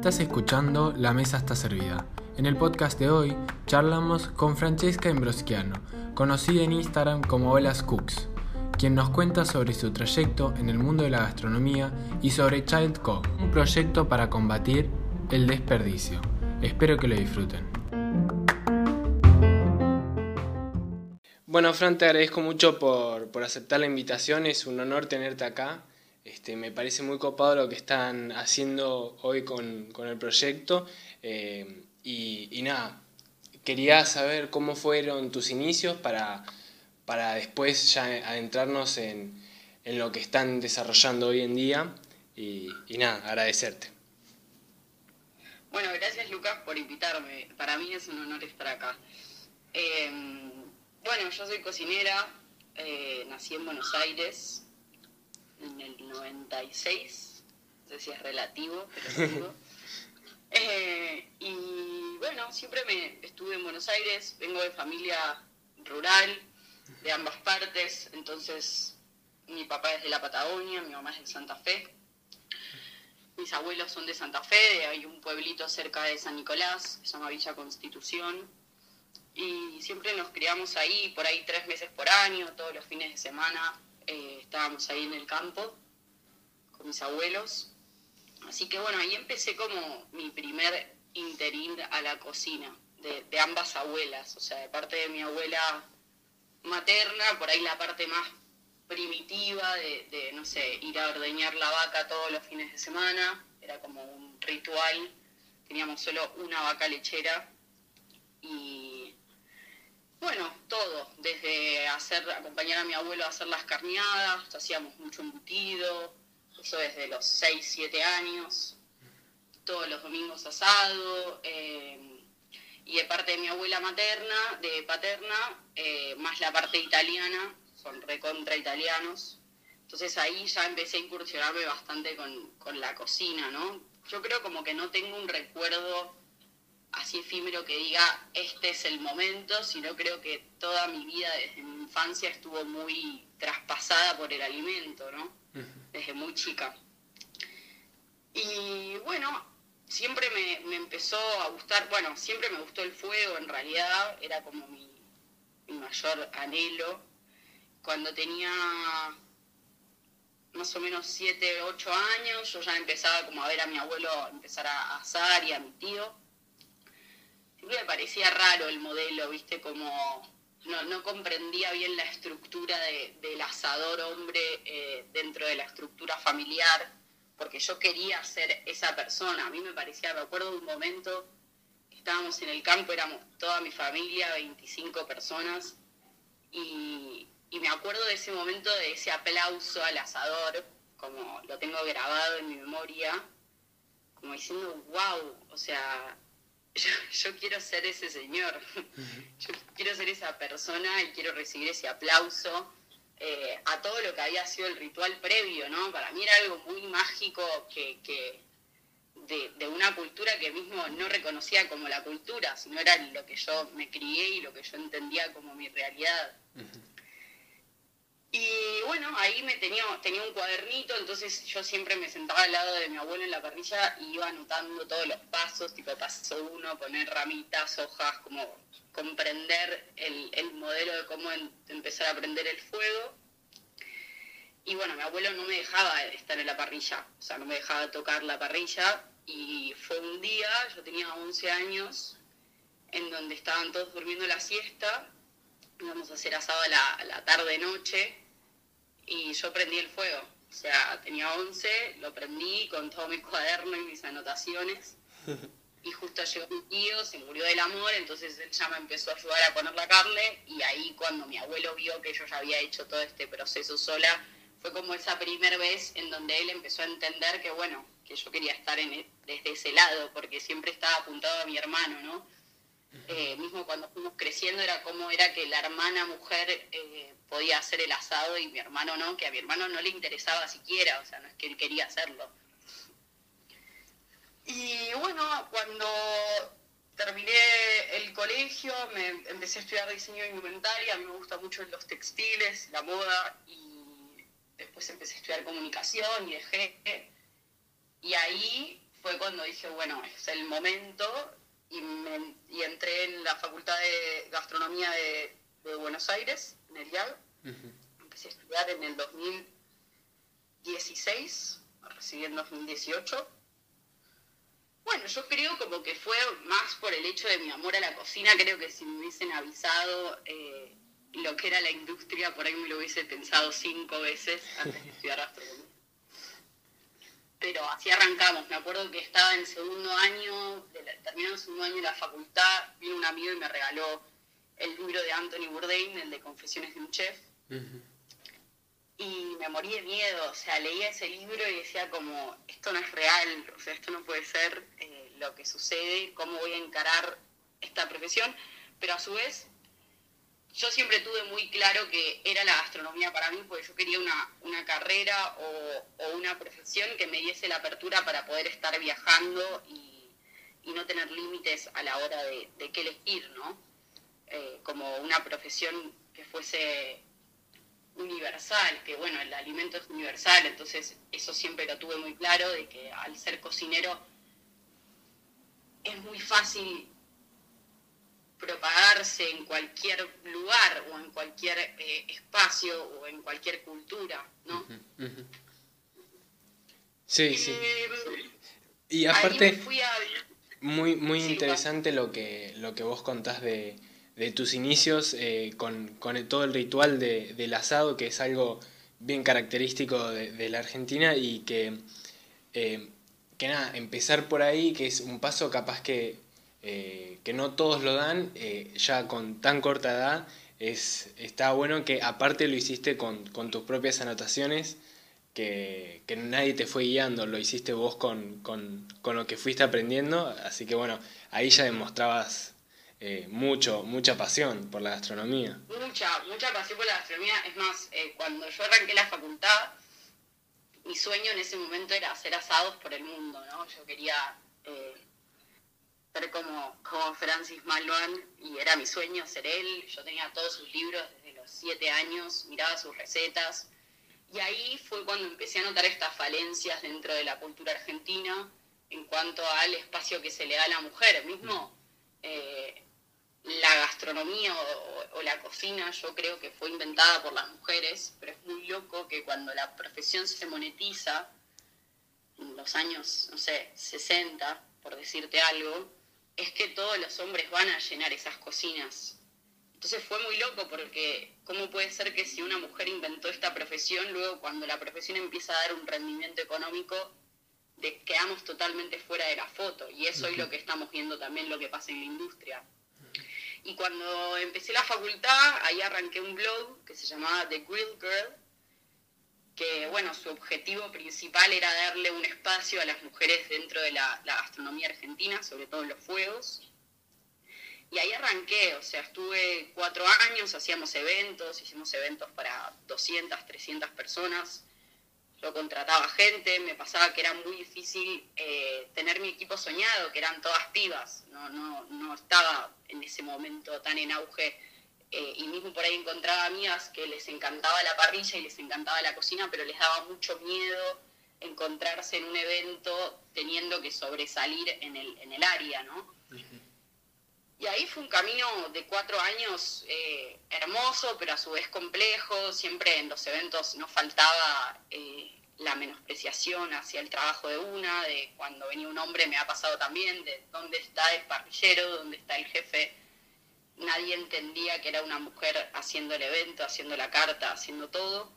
Estás escuchando La Mesa está servida. En el podcast de hoy charlamos con Francesca Imbroschiano, conocida en Instagram como Olas Cooks, quien nos cuenta sobre su trayecto en el mundo de la gastronomía y sobre Child Cook, un proyecto para combatir el desperdicio. Espero que lo disfruten. Bueno, Fran, te agradezco mucho por, por aceptar la invitación, es un honor tenerte acá. Este, me parece muy copado lo que están haciendo hoy con, el proyecto. Eh, y, nada, quería saber cómo fueron tus inicios para, para después ya adentrarnos en, lo que están desarrollando hoy en día. Y, nada, agradecerte. Bueno, gracias Lucas por invitarme. Para mí es un honor estar acá. Em, bueno, yo soy cocinera, eh, nací en Buenos Aires, en el 96, no sé si es relativo, pero digo. Eh, y bueno, siempre me estuve en Buenos Aires, vengo de familia rural, de ambas partes, entonces mi papá es de la Patagonia, mi mamá es de Santa Fe, mis abuelos son de Santa Fe, hay un pueblito cerca de San Nicolás, que se llama Villa Constitución, y siempre nos criamos ahí, por ahí tres meses por año, todos los fines de semana, eh, estábamos ahí en el campo con mis abuelos. Así que bueno, ahí empecé como mi primer interín a la cocina, de, ambas abuelas, o sea, de parte de mi abuela materna, por ahí la parte más primitiva de, de, no sé, ir a ordeñar la vaca todos los fines de semana, era como un ritual, teníamos solo una vaca lechera y bueno, todo, desde hacer, acompañar a mi abuelo a hacer las carneadas, hacíamos mucho embutido, eso desde los 6, 7 años, todos los domingos asado, eh, y de parte de mi abuela materna, de paterna, eh, más la parte italiana, son recontra italianos, entonces ahí ya empecé a incursionarme bastante con, con la cocina, ¿no? Yo creo como que no tengo un recuerdo así efímero que diga este es el momento, sino creo que toda mi vida desde mi infancia estuvo muy traspasada por el alimento, ¿no? Desde muy chica. Y bueno, siempre me, empezó a gustar, bueno, siempre me gustó el fuego en realidad, era como mi, mayor anhelo. Cuando tenía más o menos 7, 8 años, yo ya empezaba como a ver a mi abuelo empezar a asar y a mi tío me parecía raro el modelo, viste, como no, comprendía bien la estructura del asador hombre eh, dentro de la estructura familiar, porque yo quería ser esa persona. A mí me parecía, me acuerdo de un momento, estábamos en el campo, éramos toda mi familia, 25 personas, y, y me acuerdo de ese momento, de ese aplauso al asador, como lo tengo grabado en mi memoria, como diciendo, wow, o sea, yo, quiero ser ese señor, yo quiero ser esa persona y quiero recibir ese aplauso eh, a todo lo que había sido el ritual previo, ¿no? Para mí era algo muy mágico que, que de, una cultura que mismo no reconocía como la cultura, sino era lo que yo me crié y lo que yo entendía como mi realidad. Y bueno, ahí me tenía, tenía un cuadernito, entonces yo siempre me sentaba al lado de mi abuelo en la parrilla y iba anotando todos los pasos, tipo paso uno, poner ramitas, hojas, como comprender el, modelo de cómo empezar a prender el fuego. Y bueno, mi abuelo no me dejaba estar en la parrilla, o sea, no me dejaba tocar la parrilla. Y fue un día, yo tenía 11 años, en donde estaban todos durmiendo la siesta, íbamos a hacer asado a la, la tarde-noche, y yo prendí el fuego. O sea, tenía 11, lo prendí con todo mi cuaderno y mis anotaciones. Y justo llegó mi tío, se murió del amor, entonces él ya me empezó a ayudar a poner la carne. Y ahí cuando mi abuelo vio que yo ya había hecho todo este proceso sola, fue como esa primera vez en donde él empezó a entender que, bueno, que yo quería estar en, e, desde ese lado, porque siempre estaba apuntado a mi hermano, ¿no? Eh, mismo cuando fuimos creciendo era como era que la hermana mujer eh, podía hacer el asado y mi hermano no, que a mi hermano no le interesaba siquiera, o sea, no es que él quería hacerlo. Y bueno, cuando terminé el colegio, me empecé a estudiar diseño de indumentaria, a mí me gustan mucho los textiles, la moda, y después empecé a estudiar comunicación y dejé. Y ahí fue cuando dije, bueno, es el momento y, me, y entré en la Facultad de Gastronomía de, Buenos Aires, en el IAG. Empecé a estudiar en el 2016, recibí en 2018. Bueno, yo creo como que fue más por el hecho de mi amor a la cocina, creo que si me hubiesen avisado eh, lo que era la industria, por ahí me lo hubiese pensado cinco veces antes de estudiar gastronomía pero así arrancamos. Me acuerdo que estaba en segundo año, terminando segundo año de la facultad, vino un amigo y me regaló el libro de Anthony Bourdain, el de Confesiones de un Chef. Y me morí de miedo, o sea, leía ese libro y decía como, esto no es real, o sea, esto no puede ser eh, lo que sucede, cómo voy a encarar esta profesión, pero a su vez yo siempre tuve muy claro que era la gastronomía para mí, porque yo quería una, carrera o, una profesión que me diese la apertura para poder estar viajando y, no tener límites a la hora de, qué elegir, ¿no? Eh, como una profesión que fuese universal, que bueno, el alimento es universal, entonces eso siempre lo tuve muy claro, de que al ser cocinero es muy fácil propagarse en cualquier lugar o en cualquier eh, espacio o en cualquier cultura, ¿no? Sí, sí. y aparte, muy, muy interesante lo que, lo que vos contás de, tus inicios eh, con, todo el ritual del asado, que es algo bien característico de, la Argentina y que, eh, que nada, empezar por ahí, que es un paso capaz que eh, que no todos lo dan, eh, ya con tan corta edad, es, está bueno que aparte lo hiciste con, tus propias anotaciones, que, nadie te fue guiando, lo hiciste vos con, lo que fuiste aprendiendo, así que bueno, ahí ya demostrabas eh, mucho, mucha pasión por la gastronomía. Mucha, mucha pasión por la gastronomía, es más, cuando yo arranqué la facultad, mi sueño en ese momento era hacer asados por el mundo, ¿no? Yo quería ser como, como Francis Malouin y era mi sueño ser él. Yo tenía todos sus libros desde los siete años, miraba sus recetas. Y ahí fue cuando empecé a notar estas falencias dentro de la cultura argentina en cuanto al espacio que se le da a la mujer. Mismo eh, la gastronomía o, o, la cocina yo creo que fue inventada por las mujeres, pero es muy loco que cuando la profesión se monetiza, en los años, no sé, 60, por decirte algo, es que todos los hombres van a llenar esas cocinas. Entonces fue muy loco porque ¿cómo puede ser que si una mujer inventó esta profesión, luego cuando la profesión empieza a dar un rendimiento económico, de, quedamos totalmente fuera de la foto? Y eso es lo que estamos viendo también lo que pasa en la industria. Y cuando empecé la facultad, ahí arranqué un blog que se llamaba The Grill Girl, que bueno, su objetivo principal era darle un espacio a las mujeres dentro de la, gastronomía argentina, sobre todo en los fuegos. Y ahí arranqué, o sea, estuve cuatro años, hacíamos eventos, hicimos eventos para 200, 300 personas. Yo contrataba gente, me pasaba que era muy difícil eh, tener mi equipo soñado, que eran todas pibas. No, no, no estaba en ese momento tan en auge eh, y mismo por ahí encontraba amigas que les encantaba la parrilla y les encantaba la cocina, pero les daba mucho miedo encontrarse en un evento teniendo que sobresalir en el, en el área, ¿no? Y ahí fue un camino de cuatro años eh, hermoso, pero a su vez complejo. Siempre en los eventos no faltaba eh, la menospreciación hacia el trabajo de una, de cuando venía un hombre me ha pasado también, de dónde está el parrillero, dónde está el jefe nadie entendía que era una mujer haciendo el evento, haciendo la carta, haciendo todo.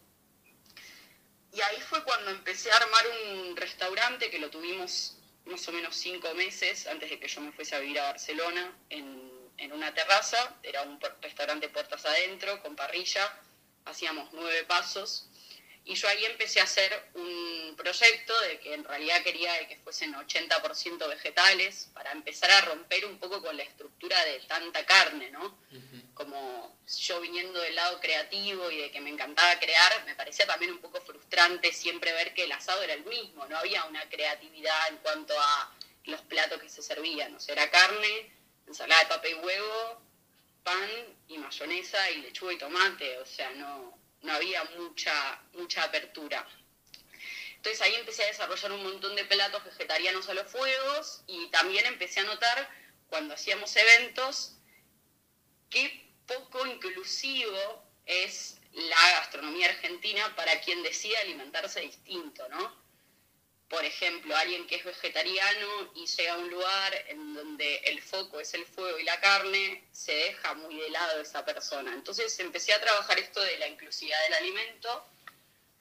Y ahí fue cuando empecé a armar un restaurante que lo tuvimos más o menos cinco meses antes de que yo me fuese a vivir a Barcelona en, en una terraza. Era un restaurante puertas adentro, con parrilla. Hacíamos nueve pasos y yo ahí empecé a hacer un proyecto de que en realidad quería que fuesen 80% vegetales para empezar a romper un poco con la estructura de tanta carne, ¿no? Como yo viniendo del lado creativo y de que me encantaba crear, me parecía también un poco frustrante siempre ver que el asado era el mismo, no había una creatividad en cuanto a los platos que se servían, o sea, era carne, ensalada de papa y huevo, pan y mayonesa y lechuga y tomate, o sea, no, no había mucha, mucha apertura. Entonces ahí empecé a desarrollar un montón de platos vegetarianos a los fuegos y también empecé a notar cuando hacíamos eventos qué poco inclusivo es la gastronomía argentina para quien decida alimentarse distinto, ¿no? Por ejemplo, alguien que es vegetariano y llega a un lugar en donde el foco es el fuego y la carne, se deja muy de lado esa persona. Entonces empecé a trabajar esto de la inclusividad del alimento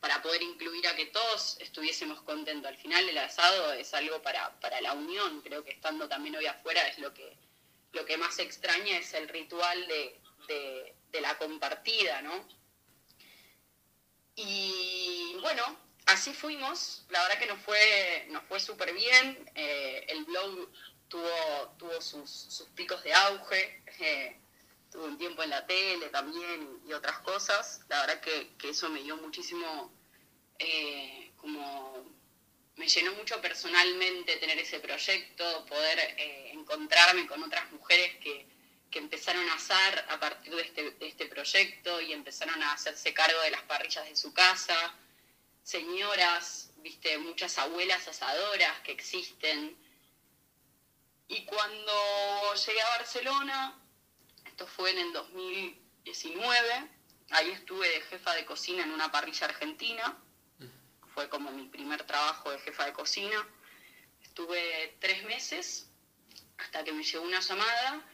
para poder incluir a que todos estuviésemos contentos. Al final el asado es algo para, la unión, creo que estando también hoy afuera es lo que, lo que más extraña es el ritual de, de la compartida, ¿no? Y bueno, así fuimos, la verdad que nos fue, nos fue súper bien, eh, el blog tuvo, tuvo sus, picos de auge, eh, tuvo un tiempo en la tele también y otras cosas, la verdad que, eso me dio muchísimo, eh, como me llenó mucho personalmente tener ese proyecto, poder encontrarme con otras mujeres que, empezaron a asar a partir de este, de este proyecto y empezaron a hacerse cargo de las parrillas de su casa, señoras, viste, muchas abuelas asadoras que existen. Y cuando llegué a Barcelona, esto fue en el 2019, ahí estuve de jefa de cocina en una parrilla argentina, fue como mi primer trabajo de jefa de cocina. Estuve tres meses hasta que me llegó una llamada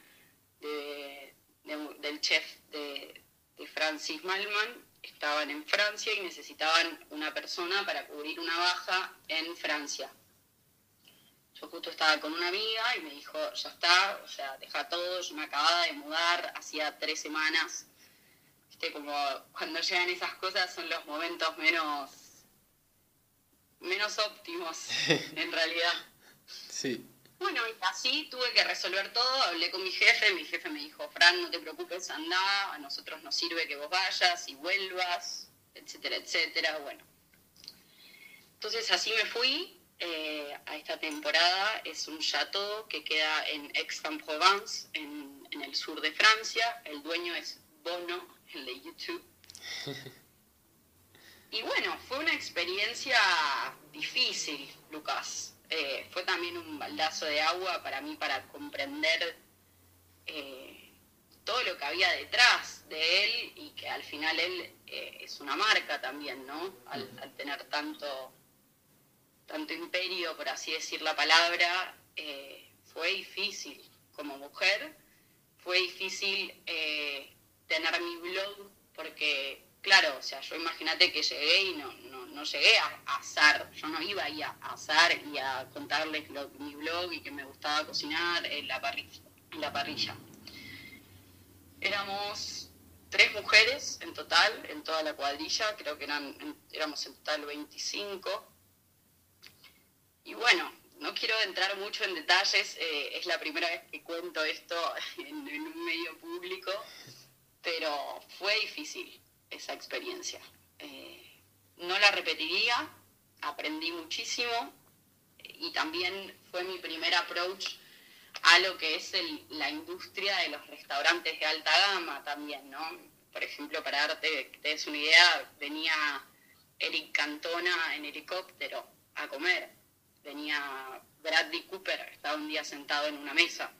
del chef de, de Francis Malman estaban en Francia y necesitaban una persona para cubrir una baja en Francia. Yo justo estaba con una amiga y me dijo, ya está, o sea, deja todo, yo me acababa de mudar, hacía tres semanas. Viste, como cuando llegan esas cosas son los momentos menos, menos óptimos, en realidad. Sí. Bueno, y así tuve que resolver todo, hablé con mi jefe, mi jefe me dijo, Fran, no te preocupes, anda, a nosotros nos sirve que vos vayas y vuelvas, etcétera, etcétera, bueno. Entonces así me fui eh, a esta temporada, es un chateau que queda en Aix-en-Provence, en, en el sur de Francia, el dueño es Bono, el de YouTube. Y bueno, fue una experiencia difícil, Lucas. Eh, fue también un baldazo de agua para mí para comprender eh, todo lo que había detrás de él y que al final él eh, es una marca también, ¿no? Al, tener tanto, tanto imperio, por así decir la palabra, fue difícil como mujer, fue difícil tener mi blog porque, claro, o sea, yo imagínate que llegué y no, no llegué a, asar, yo no iba ahí a, asar y a contarles mi blog y que me gustaba cocinar en la, parrilla, en la parrilla. Éramos tres mujeres en total, en toda la cuadrilla, creo que eran, éramos en total 25. Y bueno, no quiero entrar mucho en detalles, eh, es la primera vez que cuento esto en, un medio público, pero fue difícil esa experiencia. Eh, no la repetiría, aprendí muchísimo y también fue mi primer approach a lo que es la industria de los restaurantes de alta gama también, ¿no? Por ejemplo, para darte te des una idea, venía Eric Cantona en helicóptero a comer, venía Bradley Cooper, estaba un día sentado en una mesa.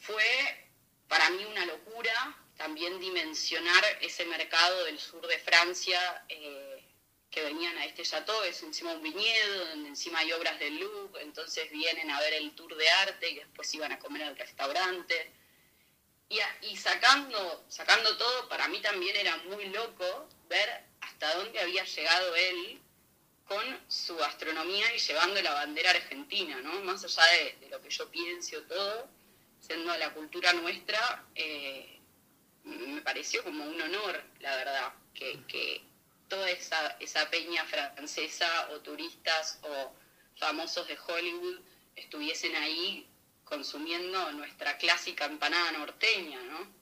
Fue para mí una locura también dimensionar ese mercado del sur de Francia eh, que venían a este chateau, es encima un viñedo, donde encima hay obras de Louvre, entonces vienen a ver el tour de arte y después iban a comer al restaurante. Y, y sacando, sacando todo, para mí también era muy loco ver hasta dónde había llegado él con su gastronomía y llevando la bandera argentina, ¿no? Más allá de, lo que yo pienso todo, siendo la cultura nuestra, eh, me pareció como un honor, la verdad, que, toda esa, esa peña francesa o turistas o famosos de Hollywood estuviesen ahí consumiendo nuestra clásica empanada norteña, ¿no?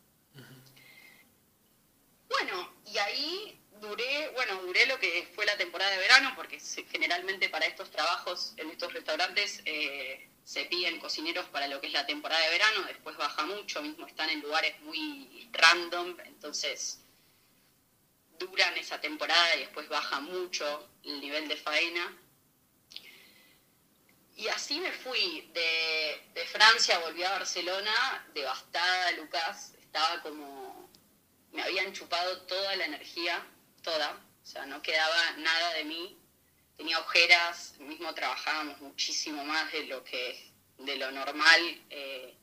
Bueno, y ahí duré, bueno, duré lo que fue la temporada de verano, porque generalmente para estos trabajos en estos restaurantes eh, se piden cocineros para lo que es la temporada de verano, después baja mucho, mismo están en lugares muy random, entonces duran esa temporada y después baja mucho el nivel de faena. Y así me fui de, de Francia, volví a Barcelona, devastada, Lucas, estaba como, me habían chupado toda la energía, toda, o sea, no quedaba nada de mí, tenía ojeras, mismo trabajábamos muchísimo más de lo que, de lo normal, eh,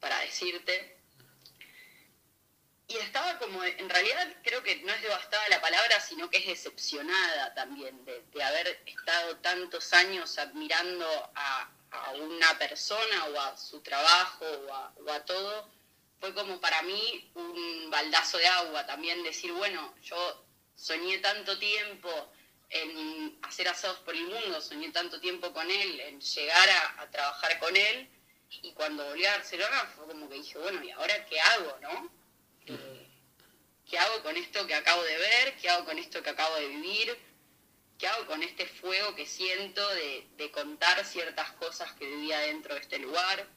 para decirte, y estaba como, en realidad creo que no es devastada la palabra, sino que es decepcionada también de, haber estado tantos años admirando a, una persona o a su trabajo o a, todo. Fue como para mí un baldazo de agua también decir, bueno, yo soñé tanto tiempo en hacer asados por el mundo, soñé tanto tiempo con él, en llegar a, trabajar con él, y cuando volví a Barcelona fue como que dije, bueno, ¿y ahora qué hago, no? ¿Qué hago con esto que acabo de ver? ¿Qué hago con esto que acabo de vivir? ¿Qué hago con este fuego que siento de, contar ciertas cosas que vivía dentro de este lugar?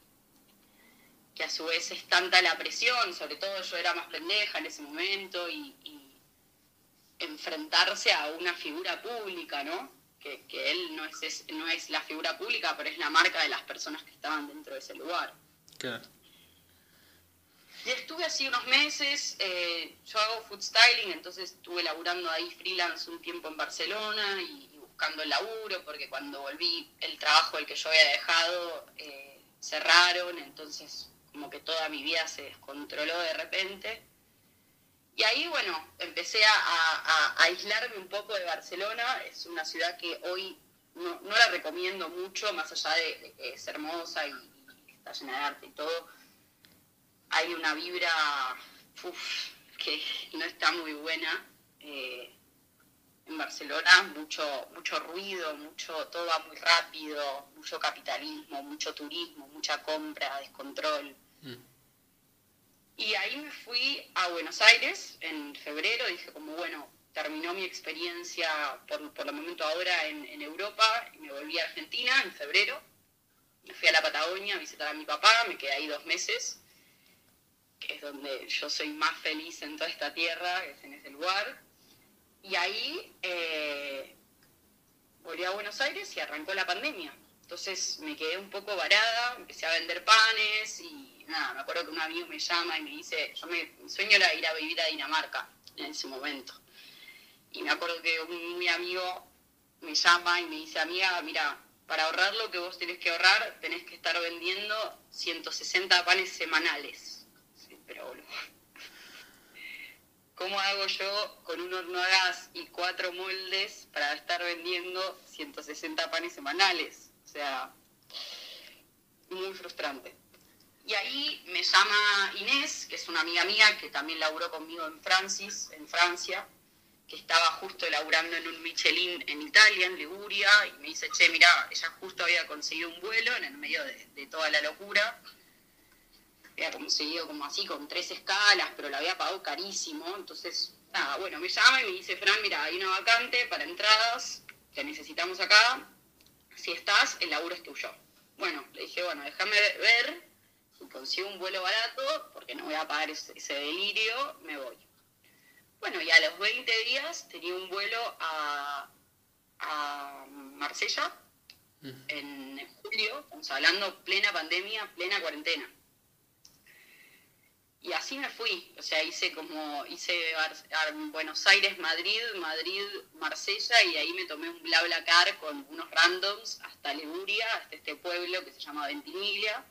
Que a su vez es tanta la presión, sobre todo yo era más pendeja en ese momento y, enfrentarse a una figura pública, ¿no? Que, él no es, no es la figura pública, pero es la marca de las personas que estaban dentro de ese lugar. Claro. Y estuve así unos meses, eh, yo hago food styling, entonces estuve laburando ahí freelance un tiempo en Barcelona y, buscando el laburo, porque cuando volví el trabajo el que yo había dejado eh, cerraron, entonces como que toda mi vida se descontroló de repente. Y ahí, bueno, empecé a, aislarme un poco de Barcelona, es una ciudad que hoy no, la recomiendo mucho, más allá de, que es hermosa y, y está llena de arte y todo hay una vibra que no está muy buena. Eh, en Barcelona mucho, mucho ruido, mucho, todo va muy rápido, mucho capitalismo, mucho turismo, mucha compra, descontrol. Mm. Y ahí me fui a Buenos Aires en febrero, dije como bueno, terminó mi experiencia por, por el momento ahora en, Europa y me volví a Argentina en febrero. Me fui a la Patagonia a visitar a mi papá, me quedé ahí dos meses que es donde yo soy más feliz en toda esta tierra, es en ese lugar. Y ahí eh, volví a Buenos Aires y arrancó la pandemia. Entonces me quedé un poco varada, empecé a vender panes y nada, me acuerdo que un amigo me llama y me dice, yo me, sueño era ir a vivir a Dinamarca en ese momento. Y me acuerdo que un, mi amigo me llama y me dice, amiga, mira, para ahorrar lo que vos tenés que ahorrar, tenés que estar vendiendo 160 panes semanales pero ¿Cómo hago yo con un horno a gas y cuatro moldes para estar vendiendo 160 panes semanales? O sea, muy frustrante. Y ahí me llama Inés, que es una amiga mía que también laburó conmigo en Francis, en Francia, que estaba justo laburando en un Michelin en Italia, en Liguria, y me dice, che, mira, ella justo había conseguido un vuelo en el medio de, toda la locura, había conseguido como así con tres escalas, pero la había pagado carísimo. Entonces, nada, bueno, me llama y me dice, Fran, mira, hay una vacante para entradas, te necesitamos acá. Si estás, el laburo es tuyo. Bueno, le dije, bueno, déjame ver consigo un vuelo barato, porque no voy a pagar ese, delirio, me voy. Bueno, y a los 20 días tenía un vuelo a, a Marsella en julio, estamos hablando plena pandemia, plena cuarentena. Y así me fui, o sea, hice como, hice Buenos Aires, Madrid, Madrid, Marsella, y ahí me tomé un car con unos randoms hasta Leguria, hasta este pueblo que se llama Ventimiglia,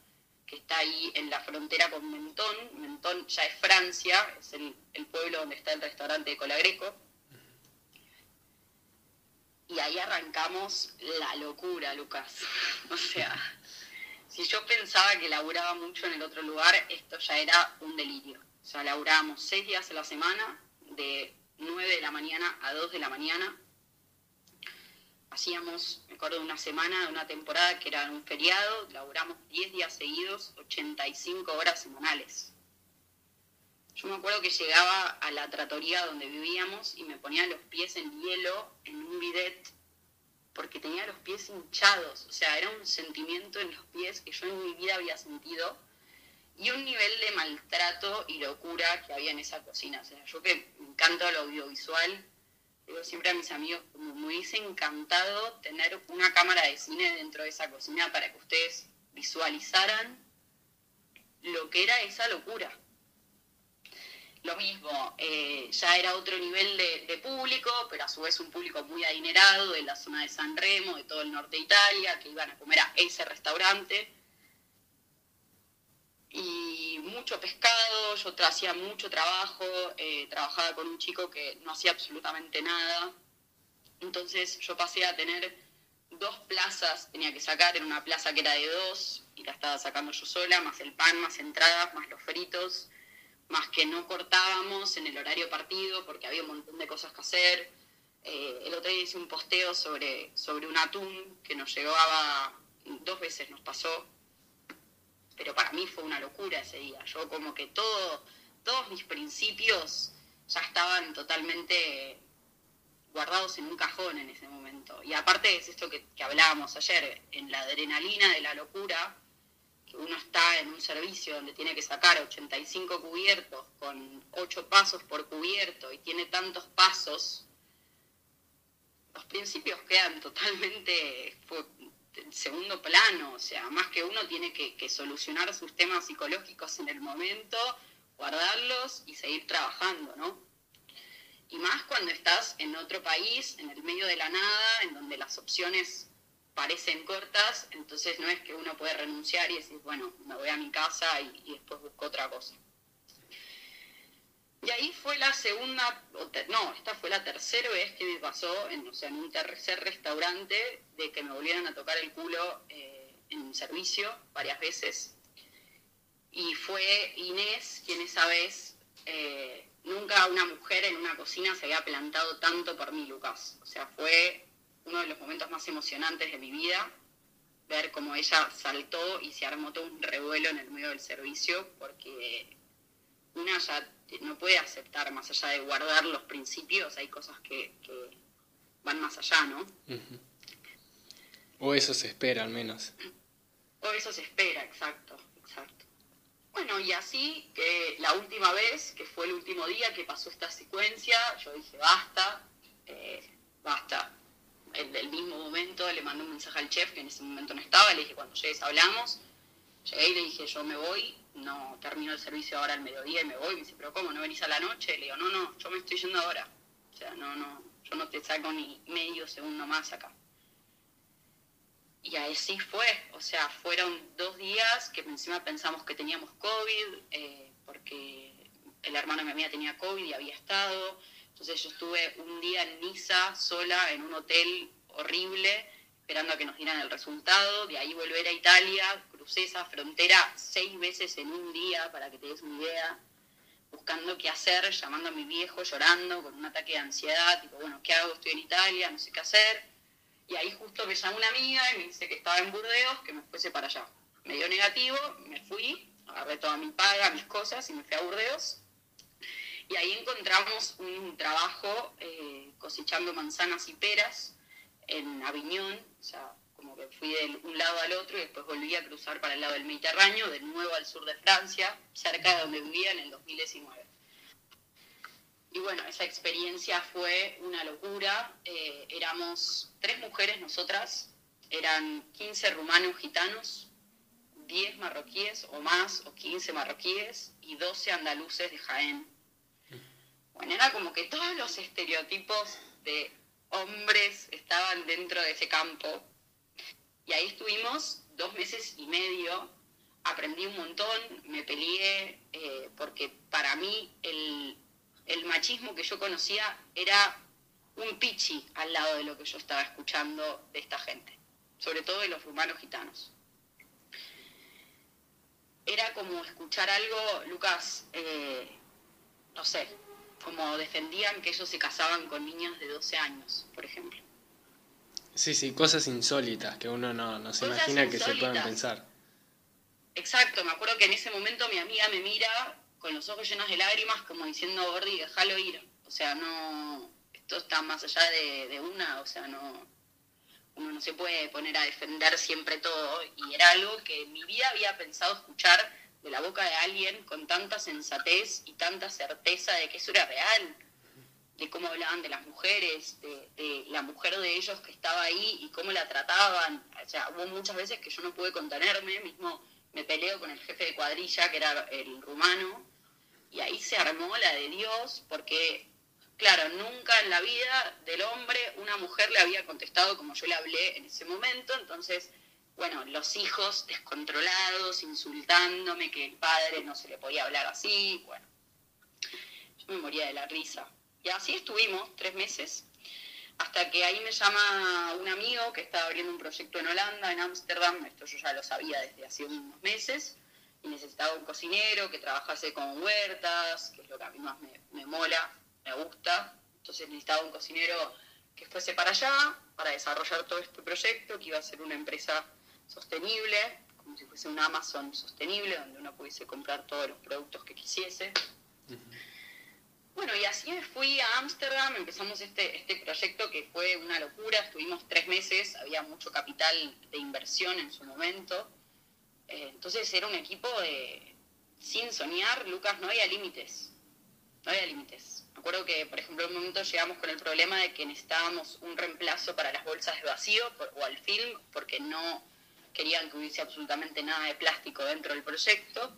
que está ahí en la frontera con Mentón. Mentón ya es Francia, es el, pueblo donde está el restaurante de Colagreco. Y ahí arrancamos la locura, Lucas. o sea, si yo pensaba que laburaba mucho en el otro lugar, esto ya era un delirio. O sea, laburábamos seis días a la semana, de 9 de la mañana a 2 de la mañana. Hacíamos, me acuerdo una semana, una temporada que era un feriado, laburamos 10 días seguidos, 85 horas semanales. Yo me acuerdo que llegaba a la tratoría donde vivíamos y me ponía los pies en hielo en un bidet porque tenía los pies hinchados, o sea, era un sentimiento en los pies que yo en mi vida había sentido y un nivel de maltrato y locura que había en esa cocina. O sea, yo que me encanta lo audiovisual, digo siempre a mis amigos, como me hubiese encantado tener una cámara de cine dentro de esa cocina para que ustedes visualizaran lo que era esa locura. Lo mismo, eh, ya era otro nivel de, público, pero a su vez un público muy adinerado de la zona de San Remo, de todo el norte de Italia, que iban a comer a ese restaurante. Mucho pescado, yo hacía mucho trabajo, eh, trabajaba con un chico que no hacía absolutamente nada. Entonces yo pasé a tener dos plazas, tenía que sacar, en una plaza que era de dos, y la estaba sacando yo sola, más el pan, más entradas, más los fritos más que no cortábamos en el horario partido porque había un montón de cosas que hacer. Eh, el otro día hice un posteo sobre, sobre un atún que nos llegaba, dos veces nos pasó, pero para mí fue una locura ese día. Yo como que todo, todos mis principios ya estaban totalmente guardados en un cajón en ese momento. Y aparte es esto que, que hablábamos ayer, en la adrenalina de la locura, que uno está en un servicio donde tiene que sacar 85 cubiertos con 8 pasos por cubierto y tiene tantos pasos, los principios quedan totalmente en segundo plano, o sea, más que uno tiene que, solucionar sus temas psicológicos en el momento, guardarlos y seguir trabajando, ¿no? Y más cuando estás en otro país, en el medio de la nada, en donde las opciones parecen cortas, entonces no es que uno puede renunciar y decir, bueno, me voy a mi casa y, después busco otra cosa. Y ahí fue la segunda, no, esta fue la tercera vez que me pasó en, o sea, en un tercer restaurante de que me volvieran a tocar el culo eh, en servicio varias veces. Y fue Inés quien esa vez, eh, nunca una mujer en una cocina se había plantado tanto por mí, Lucas. O sea, fue uno de los momentos más emocionantes de mi vida, ver cómo ella saltó y se armó todo un revuelo en el medio del servicio, porque una ya no puede aceptar, más allá de guardar los principios, hay cosas que, van más allá, ¿no? O eso se espera al menos. O eso se espera, exacto, exacto. Bueno, y así que la última vez, que fue el último día que pasó esta secuencia, yo dije, basta, eh, basta, el, el mismo momento le mandé un mensaje al chef, que en ese momento no estaba, le dije, cuando llegues hablamos. Llegué y le dije, yo me voy, no termino el servicio ahora al mediodía y me voy. Me dice, pero ¿cómo? ¿No venís a la noche? Le digo, no, no, yo me estoy yendo ahora. O sea, no, no, yo no te saco ni medio segundo más acá. Y así fue, o sea, fueron dos días que encima pensamos que teníamos COVID, eh, porque el hermano de mi amiga tenía COVID y había estado. Entonces yo estuve un día en Niza sola en un hotel horrible esperando a que nos dieran el resultado, de ahí volver a Italia, esa frontera seis veces en un día para que te des una idea, buscando qué hacer, llamando a mi viejo, llorando, con un ataque de ansiedad, tipo, bueno, ¿qué hago? Estoy en Italia, no sé qué hacer. Y ahí justo me llama una amiga y me dice que estaba en Burdeos, que me fuese para allá. Me dio negativo, me fui, agarré toda mi paga, mis cosas y me fui a Burdeos. Y ahí encontramos un trabajo eh, cosechando manzanas y peras en Aviñón, o sea, fui de un lado al otro y después volví a cruzar para el lado del Mediterráneo, de nuevo al sur de Francia, cerca de donde vivía en el 2019. Y bueno, esa experiencia fue una locura. Eh, éramos tres mujeres nosotras, eran 15 rumanos gitanos, 10 marroquíes o más, o 15 marroquíes y 12 andaluces de Jaén bueno, era como que todos los estereotipos de hombres estaban dentro de ese campo. Y ahí estuvimos dos meses y medio, aprendí un montón, me peleé, eh, porque para mí el, machismo que yo conocía era un pichi al lado de lo que yo estaba escuchando de esta gente, sobre todo de los rumanos gitanos. Era como escuchar algo, Lucas, eh, no sé, como defendían que ellos se casaban con niñas de 12 años, por ejemplo. Sí, sí, cosas insólitas que uno no, se imagina que se puedan pensar. Exacto, me acuerdo que en ese momento mi amiga me mira con los ojos llenos de lágrimas como diciendo, Gordi, déjalo ir. O sea, no, esto está más allá de, una, o sea, no, uno no se puede poner a defender siempre todo. Y era algo que en mi vida había pensado escuchar de la boca de alguien con tanta sensatez y tanta certeza de que eso era real, de cómo hablaban de las mujeres, de, la mujer de ellos que estaba ahí y cómo la trataban. O sea, hubo muchas veces que yo no pude contenerme, mismo me peleo con el jefe de cuadrilla, que era el rumano, y ahí se armó la de Dios, porque, claro, nunca en la vida del hombre una mujer le había contestado como yo le hablé en ese momento, entonces bueno, los hijos descontrolados, insultándome que el padre no se le podía hablar así, bueno, yo me moría de la risa. Así estuvimos tres meses, hasta que ahí me llama un amigo que estaba abriendo un proyecto en Holanda, en Ámsterdam, esto yo ya lo sabía desde hace unos meses, y necesitaba un cocinero que trabajase con huertas, que es lo que a mí más me, me mola, me gusta, entonces necesitaba un cocinero que fuese para allá, para desarrollar todo este proyecto, que iba a ser una empresa sostenible, como si fuese un Amazon sostenible, donde uno pudiese comprar todos los productos que quisiese. Bueno, y así me fui a Ámsterdam, empezamos este, este proyecto que fue una locura, estuvimos tres meses, había mucho capital de inversión en su momento, eh, entonces era un equipo de, sin soñar, Lucas, no había límites, no había límites. Me acuerdo que, por ejemplo, en un momento llegamos con el problema de que necesitábamos un reemplazo para las bolsas de vacío o al film, porque no, querían que hubiese absolutamente nada de plástico dentro del proyecto.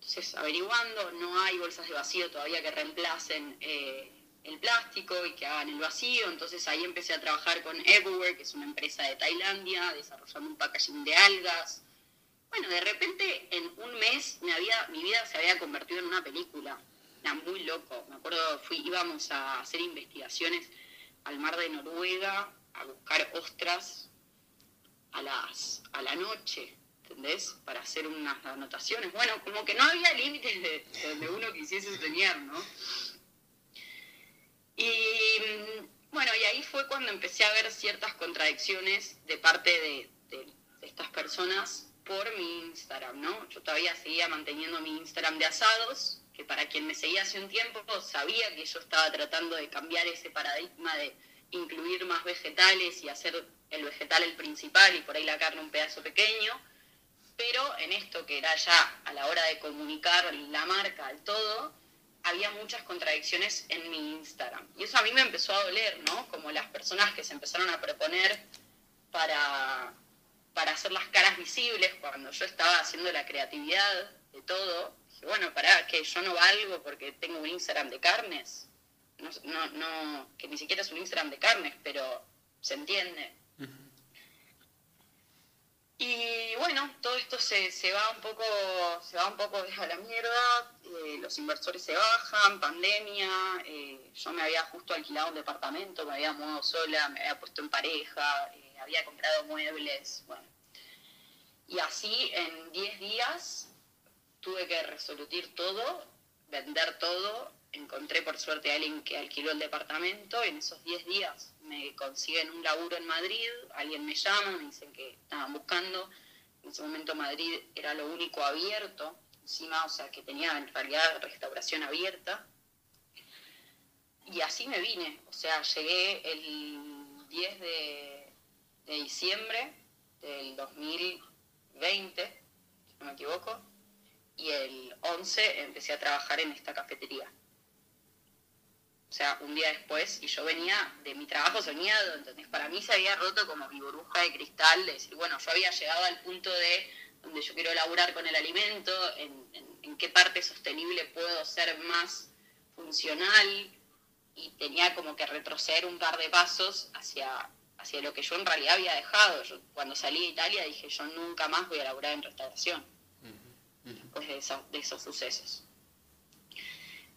Entonces, averiguando, no hay bolsas de vacío todavía que reemplacen eh, el plástico y que hagan el vacío. Entonces ahí empecé a trabajar con Everywhere, que es una empresa de Tailandia, desarrollando un packaging de algas. Bueno, de repente en un mes mi, había, mi vida se había convertido en una película. Era muy loco. Me acuerdo, fui, íbamos a hacer investigaciones al mar de Noruega, a buscar ostras a, las, a la noche, ¿entendés? Para hacer unas anotaciones. Bueno, como que no había límites de, donde uno quisiese soñar, ¿no? Y mm, bueno, y ahí fue cuando empecé a ver ciertas contradicciones de parte de, estas personas por mi Instagram, ¿no? Yo todavía seguía manteniendo mi Instagram de asados, que para quien me seguía hace un tiempo sabía que yo estaba tratando de cambiar ese paradigma de incluir más vegetales y hacer el vegetal el principal y por ahí la carne un pedazo pequeño, pero en esto que era ya a la hora de comunicar la marca al todo, había muchas contradicciones en mi Instagram. Y eso a mí me empezó a doler, ¿no? Como las personas que se empezaron a proponer para, para hacer las caras visibles cuando yo estaba haciendo la creatividad de todo. Dije, bueno, para que yo no valgo porque tengo un Instagram de carnes. No, no, no, que ni siquiera es un Instagram de carnes, pero se entiende. Y bueno, todo esto se, se, va un poco, se va un poco a la mierda, eh, los inversores se bajan, pandemia, eh, yo me había justo alquilado un departamento, me había mudado sola, me había puesto en pareja, eh, había comprado muebles, bueno. Y así en 10 días tuve que resolutir todo, vender todo, encontré por suerte a alguien que alquiló el departamento, en esos 10 días me consiguen un laburo en Madrid, alguien me llama, me dicen que estaban buscando, en ese momento Madrid era lo único abierto, encima, o sea, que tenía en realidad restauración abierta. Y así me vine, o sea, llegué el 10 de, de diciembre del 2020, si no me equivoco, y el 11 empecé a trabajar en esta cafetería o sea, un día después, y yo venía de mi trabajo soñado, entonces para mí se había roto como mi burbuja de cristal, de decir, bueno, yo había llegado al punto de donde yo quiero laburar con el alimento, en, qué parte sostenible puedo ser más funcional, y tenía como que retroceder un par de pasos hacia, hacia lo que yo en realidad había dejado. Yo, cuando salí de Italia dije, yo nunca más voy a laburar en restauración, después de, de esos sucesos.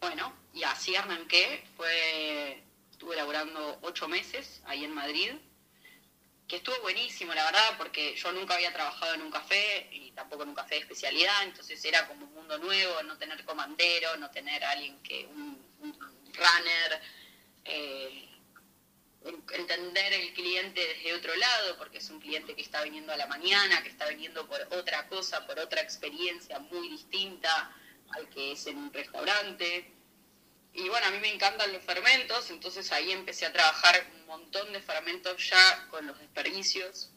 Bueno, y así arranqué, fue, estuve laborando ocho meses ahí en Madrid, que estuvo buenísimo, la verdad, porque yo nunca había trabajado en un café y tampoco en un café de especialidad, entonces era como un mundo nuevo, no tener comandero, no tener alguien que, un, runner, eh, entender el cliente desde otro lado, porque es un cliente que está viniendo a la mañana, que está viniendo por otra cosa, por otra experiencia muy distinta al que es en un restaurante. Y bueno, a mí me encantan los fermentos, entonces ahí empecé a trabajar un montón de fermentos ya con los desperdicios.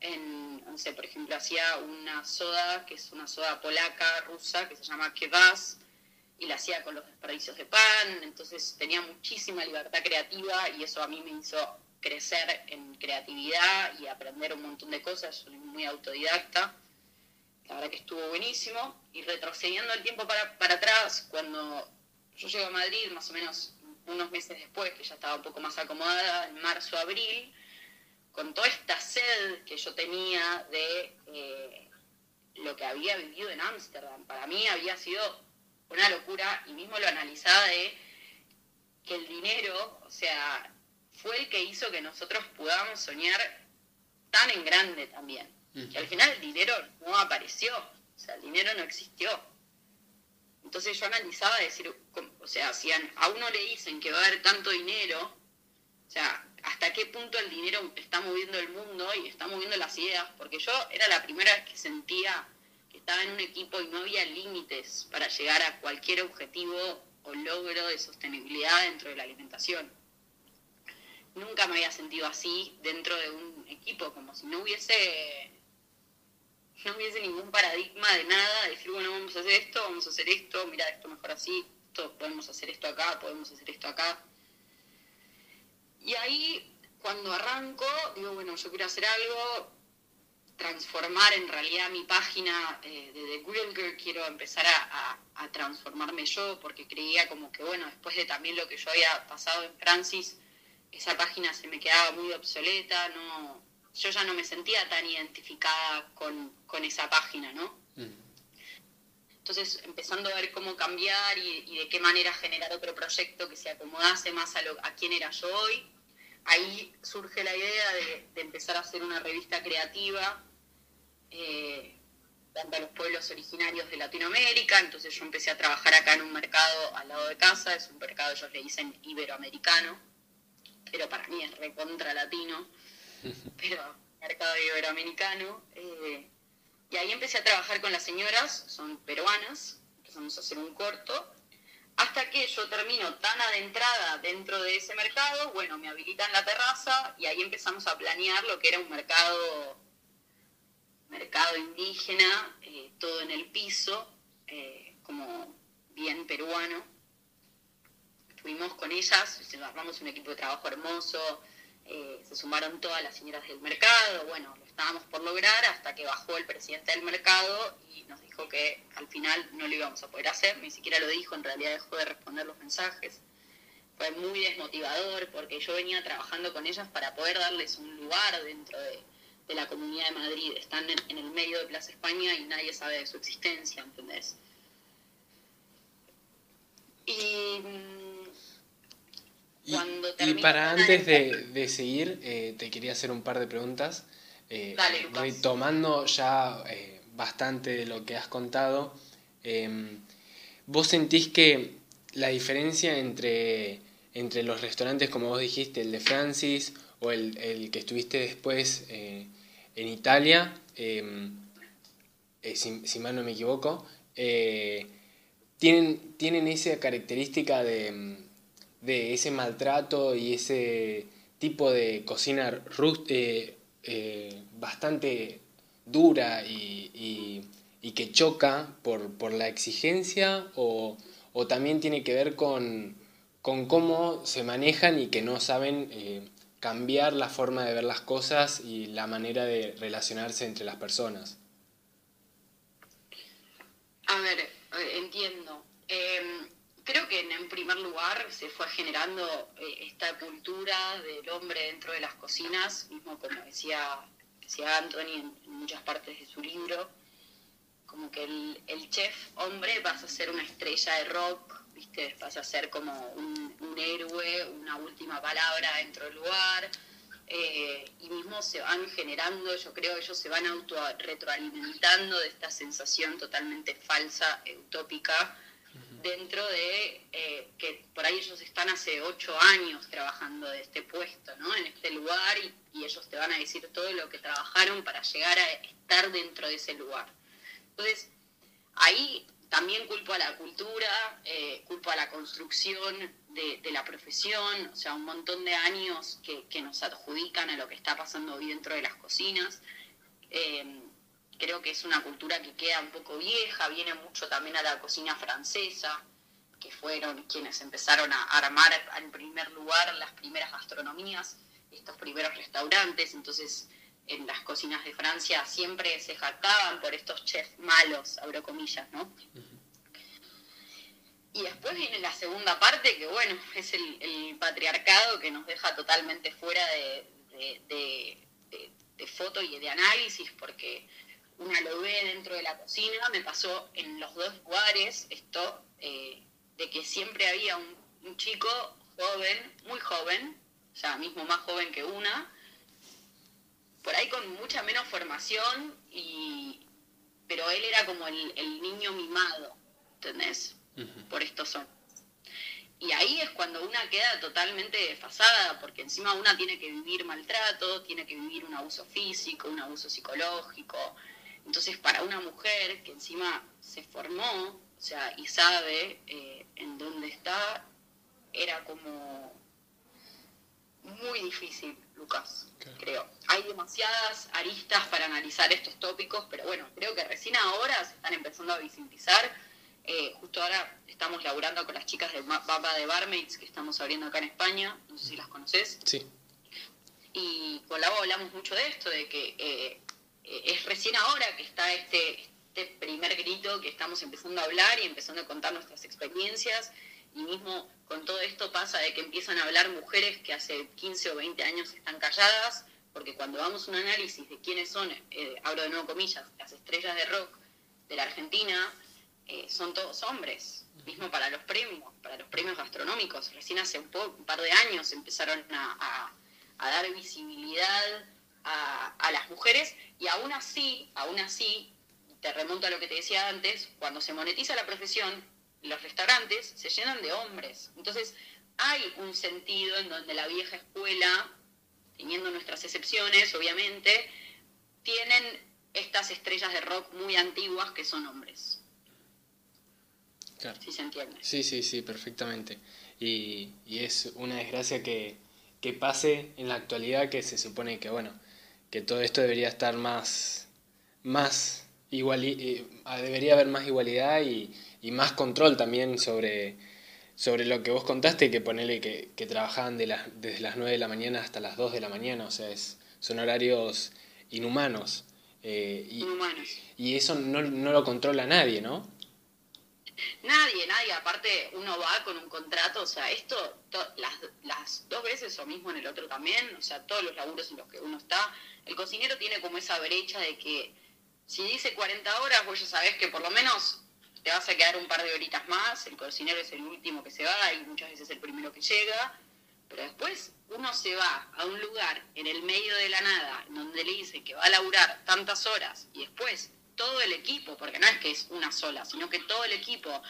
en, no sé, por ejemplo, hacía una soda, que es una soda polaca, rusa, que se llama Kevas, y la hacía con los desperdicios de pan, entonces tenía muchísima libertad creativa y eso a mí me hizo crecer en creatividad y aprender un montón de cosas, soy muy autodidacta, la verdad que estuvo buenísimo, y retrocediendo el tiempo para, para atrás, cuando yo llego a Madrid, más o menos unos meses después, que ya estaba un poco más acomodada, en marzo, abril, con toda esta sed que yo tenía de eh, lo que había vivido en Ámsterdam. Para mí había sido una locura y mismo lo analizaba de que el dinero, o sea, fue el que hizo que nosotros podamos soñar tan en grande también. Que al final el dinero no apareció, o sea, el dinero no existió. Entonces yo analizaba decir, o sea, si a uno le dicen que va a haber tanto dinero, o sea, hasta qué punto el dinero está moviendo el mundo y está moviendo las ideas, porque yo era la primera vez que sentía que estaba en un equipo y no había límites para llegar a cualquier objetivo o logro de sostenibilidad dentro de la alimentación. Nunca me había sentido así dentro de un equipo, como si no hubiese no hubiese ningún paradigma de nada, decir, bueno, vamos a hacer esto, vamos a hacer esto, mira, esto mejor así, podemos hacer esto acá, podemos hacer esto acá. Y ahí, cuando arranco, digo, bueno, yo quiero hacer algo, transformar en realidad mi página eh, de The Griller, quiero empezar a, transformarme yo, porque creía como que, bueno, después de también lo que yo había pasado en Francis, esa página se me quedaba muy obsoleta, no, yo ya no me sentía tan identificada con, esa página, ¿no? Mm. Entonces, empezando a ver cómo cambiar y, de qué manera generar otro proyecto que se acomodase más a, lo, a quién era yo hoy, ahí surge la idea de, empezar a hacer una revista creativa eh, a los pueblos originarios de Latinoamérica. Entonces yo empecé a trabajar acá en un mercado al lado de casa, es un mercado, ellos le dicen iberoamericano, pero para mí es recontra latino pero mercado iberoamericano. Eh, y ahí empecé a trabajar con las señoras, son peruanas, empezamos a hacer un corto, hasta que yo termino tan adentrada dentro de ese mercado, bueno, me habilitan la terraza y ahí empezamos a planear lo que era un mercado, mercado indígena, eh, todo en el piso, eh, como bien peruano. Fuimos con ellas, armamos un equipo de trabajo hermoso, eh, se sumaron todas las señoras del mercado, bueno, lo estábamos por lograr hasta que bajó el presidente del mercado y nos dijo que al final no lo íbamos a poder hacer, ni siquiera lo dijo, en realidad dejó de responder los mensajes. Fue muy desmotivador porque yo venía trabajando con ellas para poder darles un lugar dentro de, la comunidad de Madrid. Están en, en, el medio de Plaza España y nadie sabe de su existencia, ¿entendés? Y y, para antes de, seguir, eh, te quería hacer un par de preguntas. Eh, tomando ya eh, bastante de lo que has contado, em, ¿vos sentís que la diferencia entre, entre los restaurantes, como vos dijiste, el de Francis o el, el que estuviste después en Italia, em, si, si, mal no me equivoco, tienen, tienen esa característica de de ese maltrato y ese tipo de cocina eh, eh, bastante dura y, que choca por, la exigencia o, también tiene que ver con, cómo se manejan y que no saben eh, cambiar la forma de ver las cosas y la manera de relacionarse entre las personas. A ver, entiendo. Em, creo que en primer lugar se fue generando eh, esta cultura del hombre dentro de las cocinas, mismo como decía, decía Anthony en, muchas partes de su libro, como que el, chef hombre vas a ser una estrella de rock, ¿viste? vas a ser como un, héroe, una última palabra dentro del lugar. Eh, y mismo se van generando, yo creo que ellos se van auto retroalimentando de esta sensación totalmente falsa, utópica, dentro de eh, que por ahí ellos están hace ocho años trabajando de este puesto, ¿no? En este lugar y, ellos te van a decir todo lo que trabajaron para llegar a estar dentro de ese lugar. Entonces, ahí también culpo a la cultura, eh, culpo a la construcción de, la profesión, o sea, un montón de años que, nos adjudican a lo que está pasando dentro de las cocinas. Eh, creo que es una cultura que queda un poco vieja, viene mucho también a la cocina francesa, que fueron quienes empezaron a armar en primer lugar las primeras gastronomías, estos primeros restaurantes, entonces en las cocinas de Francia siempre se jactaban por estos chefs malos, abro comillas, ¿no? Y después viene la segunda parte, que bueno, es el, patriarcado que nos deja totalmente fuera de, foto y de análisis, porque una lo ve dentro de la cocina, me pasó en los dos lugares esto, eh, de que siempre había un, un, chico joven, muy joven, o sea, mismo más joven que una, por ahí con mucha menos formación, y, pero él era como el, niño mimado, ¿entendés? Por estos son. Y ahí es cuando una queda totalmente desfasada, porque encima una tiene que vivir maltrato, tiene que vivir un abuso físico, un abuso psicológico. Entonces, para una mujer que encima se formó, o sea, y sabe eh, en dónde está, era como muy difícil, Lucas, creo. Hay demasiadas aristas para analizar estos tópicos, pero bueno, creo que recién ahora se están empezando a visibilizar. Eh, justo ahora estamos laburando con las chicas de Baba de Barmaids que estamos abriendo acá en España, no sé si las conoces. Sí. Y con la hablamos mucho de esto, de que eh, es recién ahora que está este, este primer grito que estamos empezando a hablar y empezando a contar nuestras experiencias y mismo con todo esto pasa de que empiezan a hablar mujeres que hace 15 o 20 años están calladas, porque cuando vamos a un análisis de quiénes son, eh, hablo de nuevo comillas, las estrellas de rock de la Argentina, eh, son todos hombres, mismo para los premios, para los premios gastronómicos. Recién hace un, par de años empezaron a, dar visibilidad a, a, las mujeres y aún así, aún así, te remonto a lo que te decía antes, cuando se monetiza la profesión, los restaurantes se llenan de hombres. Entonces, hay un sentido en donde la vieja escuela, teniendo nuestras excepciones, obviamente, tienen estas estrellas de rock muy antiguas que son hombres. Claro. Si se entiende. Sí, sí, sí, perfectamente. Y, es una desgracia que, pase en la actualidad que se supone que, bueno, que todo esto debería estar más, más igual, eh, debería haber más igualdad y, y más control también sobre, sobre lo que vos contaste, que ponele que, que trabajaban de las, desde las 9 de la mañana hasta las 2 de la mañana, o sea, es, son horarios inhumanos. Eh, y, inhumanos. Y eso no, no lo controla nadie, ¿no? Nadie, nadie. Aparte, uno va con un contrato, o sea, esto, las, las dos veces o mismo en el otro también, o sea, todos los laburos en los que uno está, el cocinero tiene como esa brecha de que si dice 40 horas, vos ya sabés que por lo menos te vas a quedar un par de horitas más, el cocinero es el último que se va y muchas veces el primero que llega, pero después uno se va a un lugar en el medio de la nada, donde le dice que va a laburar tantas horas y después todo el equipo, porque no es que es una sola, sino que todo el equipo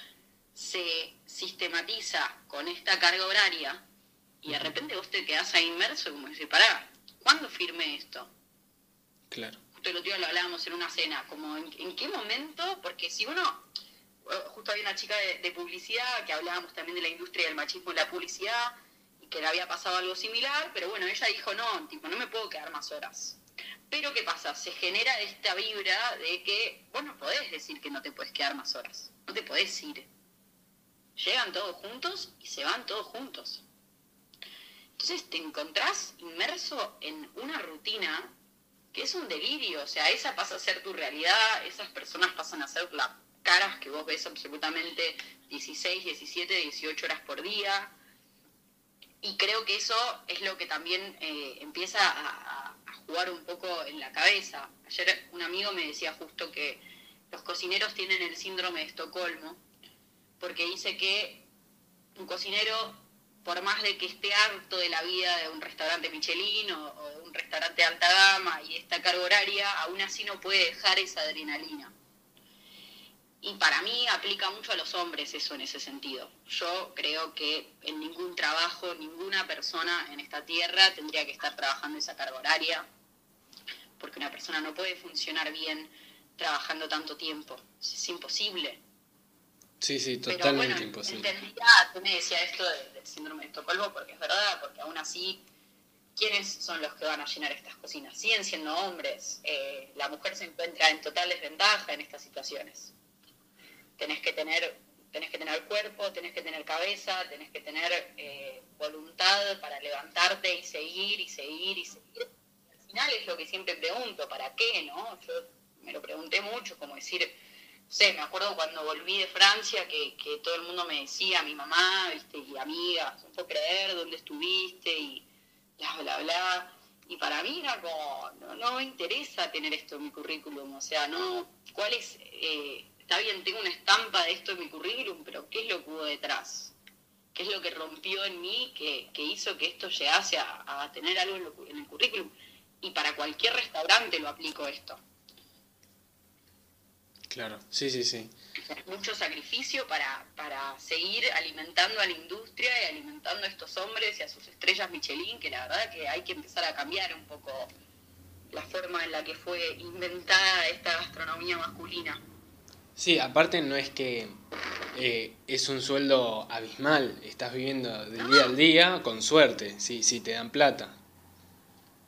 se sistematiza con esta carga horaria y de repente vos te quedás ahí inmerso como dice, pará, ¿cuándo firmé esto? Claro. Justo el otro día lo hablábamos en una cena, como en qué momento, porque si uno justo había una chica de, publicidad que hablábamos también de la industria del machismo en la publicidad y que le había pasado algo similar, pero bueno, ella dijo, no, tipo, no me puedo quedar más horas. Pero ¿qué pasa? Se genera esta vibra de que vos no podés decir que no te puedes quedar más horas, no te podés ir. Llegan todos juntos y se van todos juntos. Entonces te encontrás inmerso en una rutina que es un delirio, o sea, esa pasa a ser tu realidad, esas personas pasan a ser la caras que vos ves absolutamente 16, 17, 18 horas por día. Y creo que eso es lo que también eh, empieza a, jugar un poco en la cabeza. Ayer un amigo me decía justo que los cocineros tienen el síndrome de Estocolmo, porque dice que un cocinero, por más de que esté harto de la vida de un restaurante Michelin o, o un restaurante de alta gama y esta carga horaria, aún así no puede dejar esa adrenalina. Y para mí aplica mucho a los hombres eso en ese sentido. Yo creo que en ningún trabajo, ninguna persona en esta tierra tendría que estar trabajando esa carga horaria, porque una persona no puede funcionar bien trabajando tanto tiempo. Es imposible. Sí, sí, totalmente Pero bueno, imposible. Entendía, tú me decía esto del síndrome de Estocolmo, porque es verdad, porque aún así ¿quiénes son los que van a llenar estas cocinas? Siguen siendo hombres. Eh, la mujer se encuentra en total desventaja en estas situaciones. Tenés que tener, tenés que tener cuerpo, tenés que tener cabeza, tenés que tener eh, voluntad para levantarte y seguir y seguir y seguir. Al final es lo que siempre pregunto, ¿para qué? no? Yo me lo pregunté mucho, como decir, no sé, me acuerdo cuando volví de Francia que, que todo el mundo me decía, mi mamá, viste, y amigas, no puedo creer dónde estuviste y bla, bla, bla. Y para mí era como, no, me interesa tener esto en mi currículum, o sea, no, ¿cuál es? Eh, está bien, tengo una estampa de esto en mi currículum, pero ¿qué es lo que hubo detrás? ¿Qué es lo que rompió en mí que, hizo que esto llegase a, tener algo en, en el currículum? Y para cualquier restaurante lo aplico esto. Claro, sí, sí, sí mucho sacrificio para, para seguir alimentando a la industria y alimentando a estos hombres y a sus estrellas Michelin, que la verdad que hay que empezar a cambiar un poco la forma en la que fue inventada esta gastronomía masculina. Sí, aparte no es que eh, es un sueldo abismal, estás viviendo del día al día con suerte, si, si te dan plata.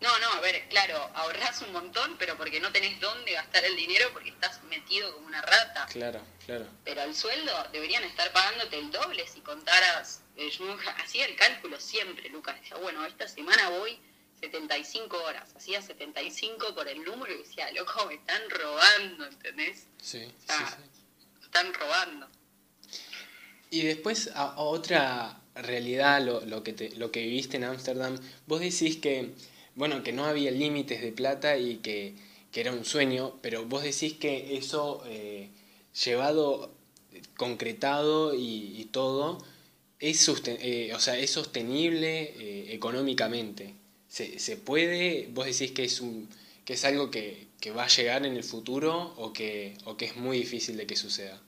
No, no, a ver, claro, ahorrás un montón, pero porque no tenés dónde gastar el dinero porque estás metido como una rata. Claro, claro. Pero el sueldo deberían estar pagándote el doble si contaras. Eh, yo hacía el cálculo siempre, Lucas. Decía, bueno, esta semana voy 75 horas. Hacía 75 por el número y decía, loco, me están robando, ¿entendés? Sí, sí, sí. Están robando. Y después, a, otra realidad, lo, lo, que te, lo que viviste en Ámsterdam, vos decís que bueno, que no había límites de plata y que, era un sueño, pero vos decís que eso eh, llevado, concretado y, todo, es, eh, o sea, es sostenible eh, económicamente. Se, puede, vos decís que es, un, que es algo que, va a llegar en el futuro o que, o que es muy difícil de que suceda.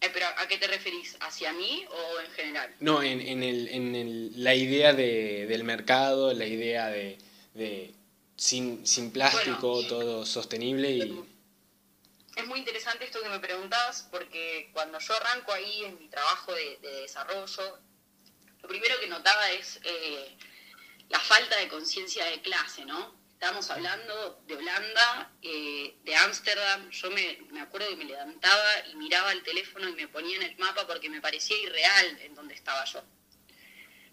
pero ¿a qué te referís? ¿Hacia mí o en general? No, en, en, el, en el, la idea de, del mercado, la idea de, de sin, sin plástico, todo sostenible y... Es muy interesante esto que me preguntabas porque cuando yo arranco ahí en mi trabajo de, desarrollo, lo primero que notaba es eh, la falta de conciencia de clase, ¿no? Estábamos hablando de Holanda, eh, de Ámsterdam. Yo me, me, acuerdo que me levantaba y miraba el teléfono y me ponía en el mapa porque me parecía irreal en donde estaba yo.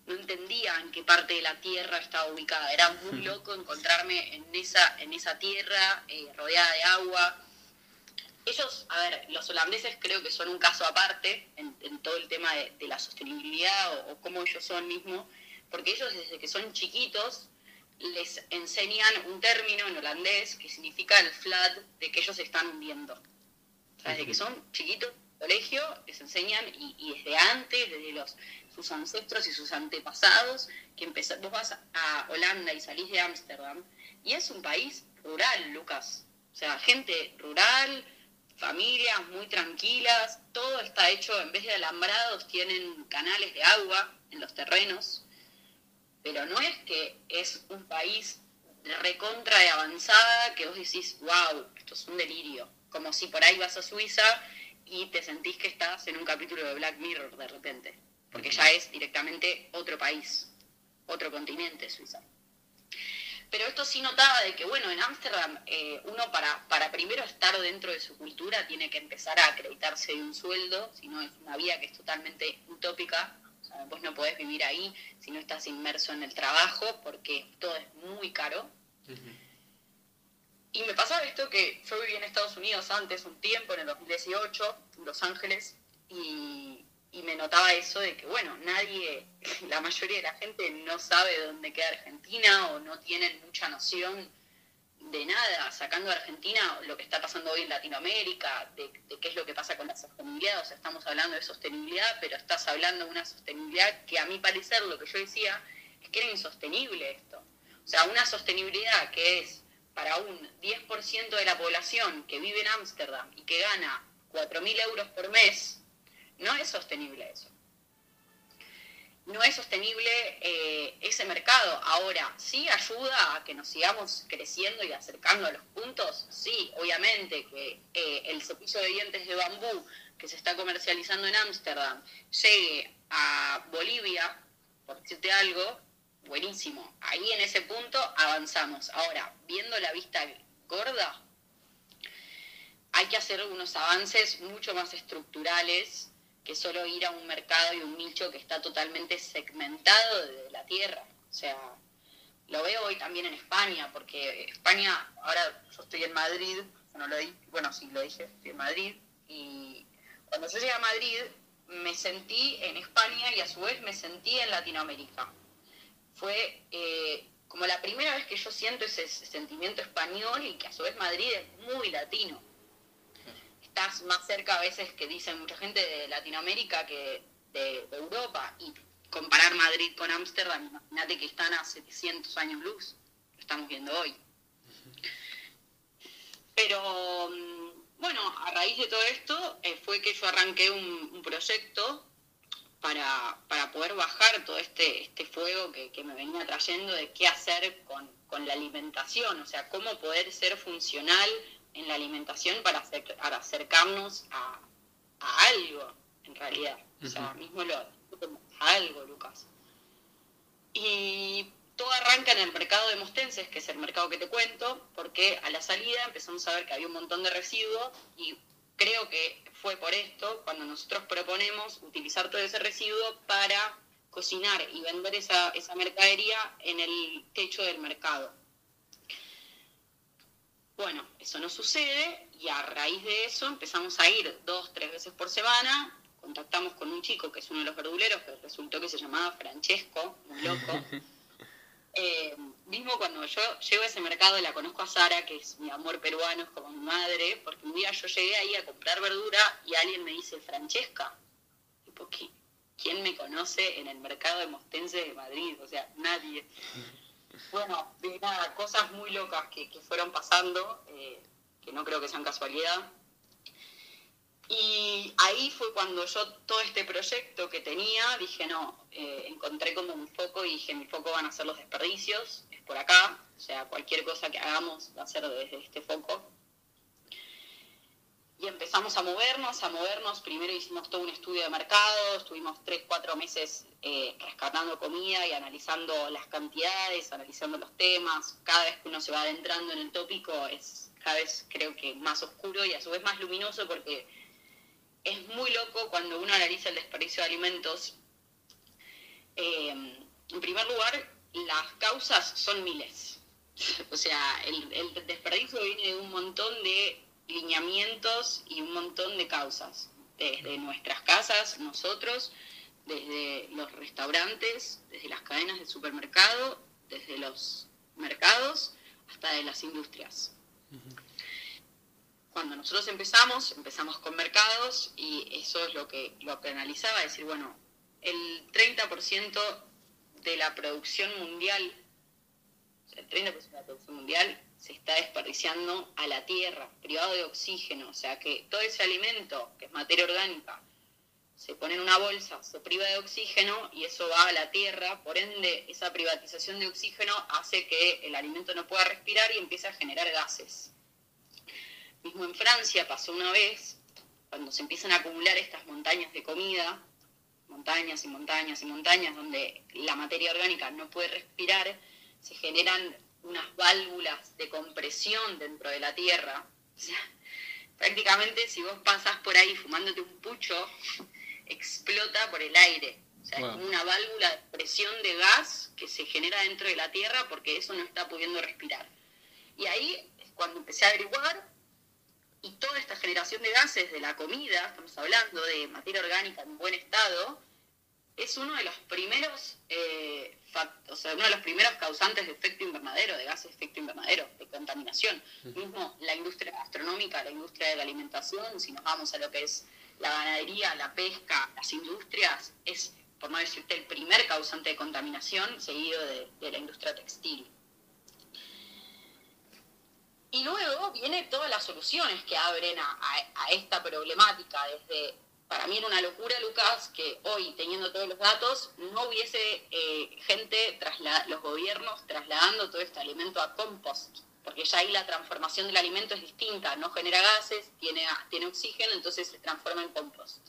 No entendía en qué parte de la tierra estaba ubicada. Era muy loco encontrarme en esa, en esa tierra eh, rodeada de agua. Ellos, a ver, los holandeses creo que son un caso aparte en, todo el tema de, la sostenibilidad o, o cómo ellos son mismos, porque ellos desde que son chiquitos les enseñan un término en holandés que significa el flood de que ellos están hundiendo. O sea, desde que son chiquitos, colegio, les enseñan, y, desde antes, desde los, sus ancestros y sus antepasados, que empezó, vos vas a Holanda y salís de Ámsterdam, y es un país rural, Lucas. O sea, gente rural, familias muy tranquilas, todo está hecho, en vez de alambrados, tienen canales de agua en los terrenos, pero no es que es un país recontra de avanzada que vos decís, wow, esto es un delirio. Como si por ahí vas a Suiza y te sentís que estás en un capítulo de Black Mirror de repente, porque ya es directamente otro país, otro continente Suiza. Pero esto sí notaba de que, bueno, en Ámsterdam eh, uno para, para primero estar dentro de su cultura tiene que empezar a acreditarse de un sueldo, si no es una vía que es totalmente utópica, vos no podés vivir ahí si no estás inmerso en el trabajo porque todo es muy caro. Y me pasaba esto que yo viví en Estados Unidos antes, un tiempo, en el 2018, en Los Ángeles, y, y me notaba eso de que, bueno, nadie, la mayoría de la gente no sabe dónde queda Argentina o no tienen mucha noción de nada, sacando a Argentina lo que está pasando hoy en Latinoamérica, de, qué es lo que pasa con la sostenibilidad, o sea, estamos hablando de sostenibilidad, pero estás hablando de una sostenibilidad que a mi parecer lo que yo decía es que era insostenible esto. O sea, una sostenibilidad que es para un 10% de la población que vive en Ámsterdam y que gana 4.000 euros por mes, no es sostenible eso no es sostenible eh, ese mercado. Ahora, ¿sí ayuda a que nos sigamos creciendo y acercando a los puntos? Sí, obviamente que eh, el cepillo de dientes de bambú que se está comercializando en Ámsterdam llegue a Bolivia, por decirte algo, buenísimo. Ahí en ese punto avanzamos. Ahora, viendo la vista gorda, hay que hacer unos avances mucho más estructurales que solo ir a un mercado y un nicho que está totalmente segmentado de la tierra. O sea, lo veo hoy también en España, porque España, ahora yo estoy en Madrid, lo bueno, sí lo dije, estoy en Madrid, y cuando yo llegué a Madrid me sentí en España y a su vez me sentí en Latinoamérica. Fue eh, como la primera vez que yo siento ese sentimiento español y que a su vez Madrid es muy latino. Más cerca a veces que dicen mucha gente de Latinoamérica que de, Europa y comparar Madrid con Ámsterdam, imagínate que están a 700 años luz, lo estamos viendo hoy. Pero mm, bueno, a raíz de todo esto eh, fue que yo arranqué un, proyecto para, poder bajar todo este, este fuego que, me venía trayendo de qué hacer con, la alimentación, o sea, cómo poder ser funcional en la alimentación para, acercarnos a, algo, en realidad. O sea, mismo lo, algo, Lucas. Y todo arranca en el mercado de Mostenses, que es el mercado que te cuento, porque a la salida empezamos a ver que había un montón de residuos y creo que fue por esto cuando nosotros proponemos utilizar todo ese residuo para cocinar y vender esa, esa mercadería en el techo del mercado. Bueno, eso no sucede y a raíz de eso empezamos a ir dos, tres veces por semana contactamos con un chico que es uno de los verduleros, que resultó que se llamaba Francesco, un loco. Eh, mismo cuando yo llego a ese mercado la conozco a Sara, que es mi amor peruano, es como mi madre, porque un día yo llegué ahí a comprar verdura y alguien me dice, Francesca, tipo, ¿quién me conoce en el mercado de Mostense de Madrid? O sea, nadie. Bueno, de nada, cosas muy locas que, fueron pasando, eh, que no creo que sean casualidad. Y ahí fue cuando yo todo este proyecto que tenía, dije, no, eh, encontré como un foco y dije, mi foco van a ser los desperdicios, es por acá, o sea, cualquier cosa que hagamos va a ser desde este foco. Y empezamos a movernos, a movernos, primero hicimos todo un estudio de mercado, estuvimos tres, cuatro meses eh, rescatando comida y analizando las cantidades, analizando los temas, cada vez que uno se va adentrando en el tópico es cada vez creo que más oscuro y a su vez más luminoso porque es muy loco cuando uno analiza el desperdicio de alimentos. Eh, en primer lugar, las causas son miles. o sea, el, desperdicio viene de un montón de lineamientos y un montón de causas. Desde nuestras casas, nosotros, desde los restaurantes, desde las cadenas de supermercado, desde los mercados, hasta de las industrias cuando nosotros empezamos, empezamos con mercados y eso es lo que, lo que analizaba, decir, bueno, el 30% de la producción mundial, el 30% de la producción mundial se está desperdiciando a la tierra, privado de oxígeno, o sea que todo ese alimento, que es materia orgánica, se pone en una bolsa, se priva de oxígeno y eso va a la tierra, por ende esa privatización de oxígeno hace que el alimento no pueda respirar y empieza a generar gases. Mismo en Francia pasó una vez, cuando se empiezan a acumular estas montañas de comida, montañas y montañas y montañas, donde la materia orgánica no puede respirar, se generan unas válvulas de compresión dentro de la tierra. O sea, prácticamente si vos pasás por ahí fumándote un pucho, explota por el aire. O sea, es como una válvula de presión de gas que se genera dentro de la tierra porque eso no está pudiendo respirar. Y ahí es cuando empecé a averiguar y toda esta generación de gases de la comida, estamos hablando de materia orgánica en buen estado, es uno de los primeros, eh, o sea, uno de los primeros causantes de efecto invernadero, de gases de efecto invernadero, de contaminación. Mismo la industria gastronómica, la industria de la alimentación, si nos vamos a lo que es la ganadería, la pesca, las industrias, es, por no decirte, el primer causante de contaminación, seguido de la industria textil. Y luego vienen todas las soluciones que abren a, esta problemática, desde, para mí era una locura, Lucas, que hoy, teniendo todos los datos, no hubiese eh, gente, los gobiernos, trasladando todo este alimento a compost, porque ya ahí la transformación del alimento es distinta, no genera gases, tiene, tiene oxígeno, entonces se transforma en compost.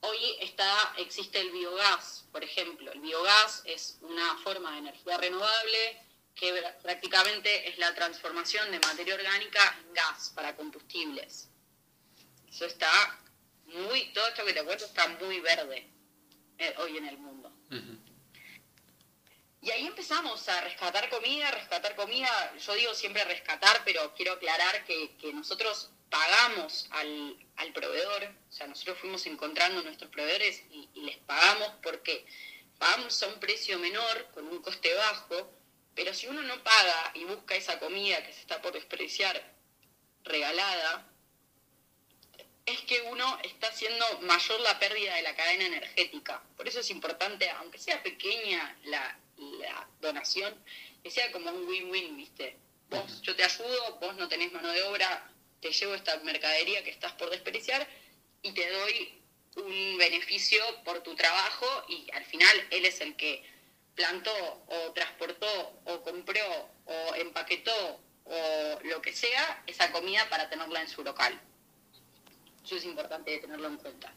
hoy está, existe el biogás, por ejemplo. El biogás es una forma de energía renovable que prácticamente es la transformación de materia orgánica en gas para combustibles. Eso está muy, todo esto que te cuento está muy verde eh, hoy en el mundo. Y ahí empezamos a rescatar comida, rescatar comida, yo digo siempre rescatar, pero quiero aclarar que, que nosotros pagamos al, al, proveedor, o sea, nosotros fuimos encontrando nuestros proveedores y, y les pagamos porque pagamos a un precio menor, con un coste bajo, pero si uno no paga y busca esa comida que se está por desperdiciar regalada, es que uno está haciendo mayor la pérdida de la cadena energética. Por eso es importante, aunque sea pequeña la, donación, que sea como un win-win, ¿viste? Vos, yo te ayudo, vos no tenés mano de obra, te llevo esta mercadería que estás por desperdiciar y te doy un beneficio por tu trabajo y al final él es el que plantó o transportó o compró o empaquetó o lo que sea esa comida para tenerla en su local. Eso es importante tenerlo en cuenta.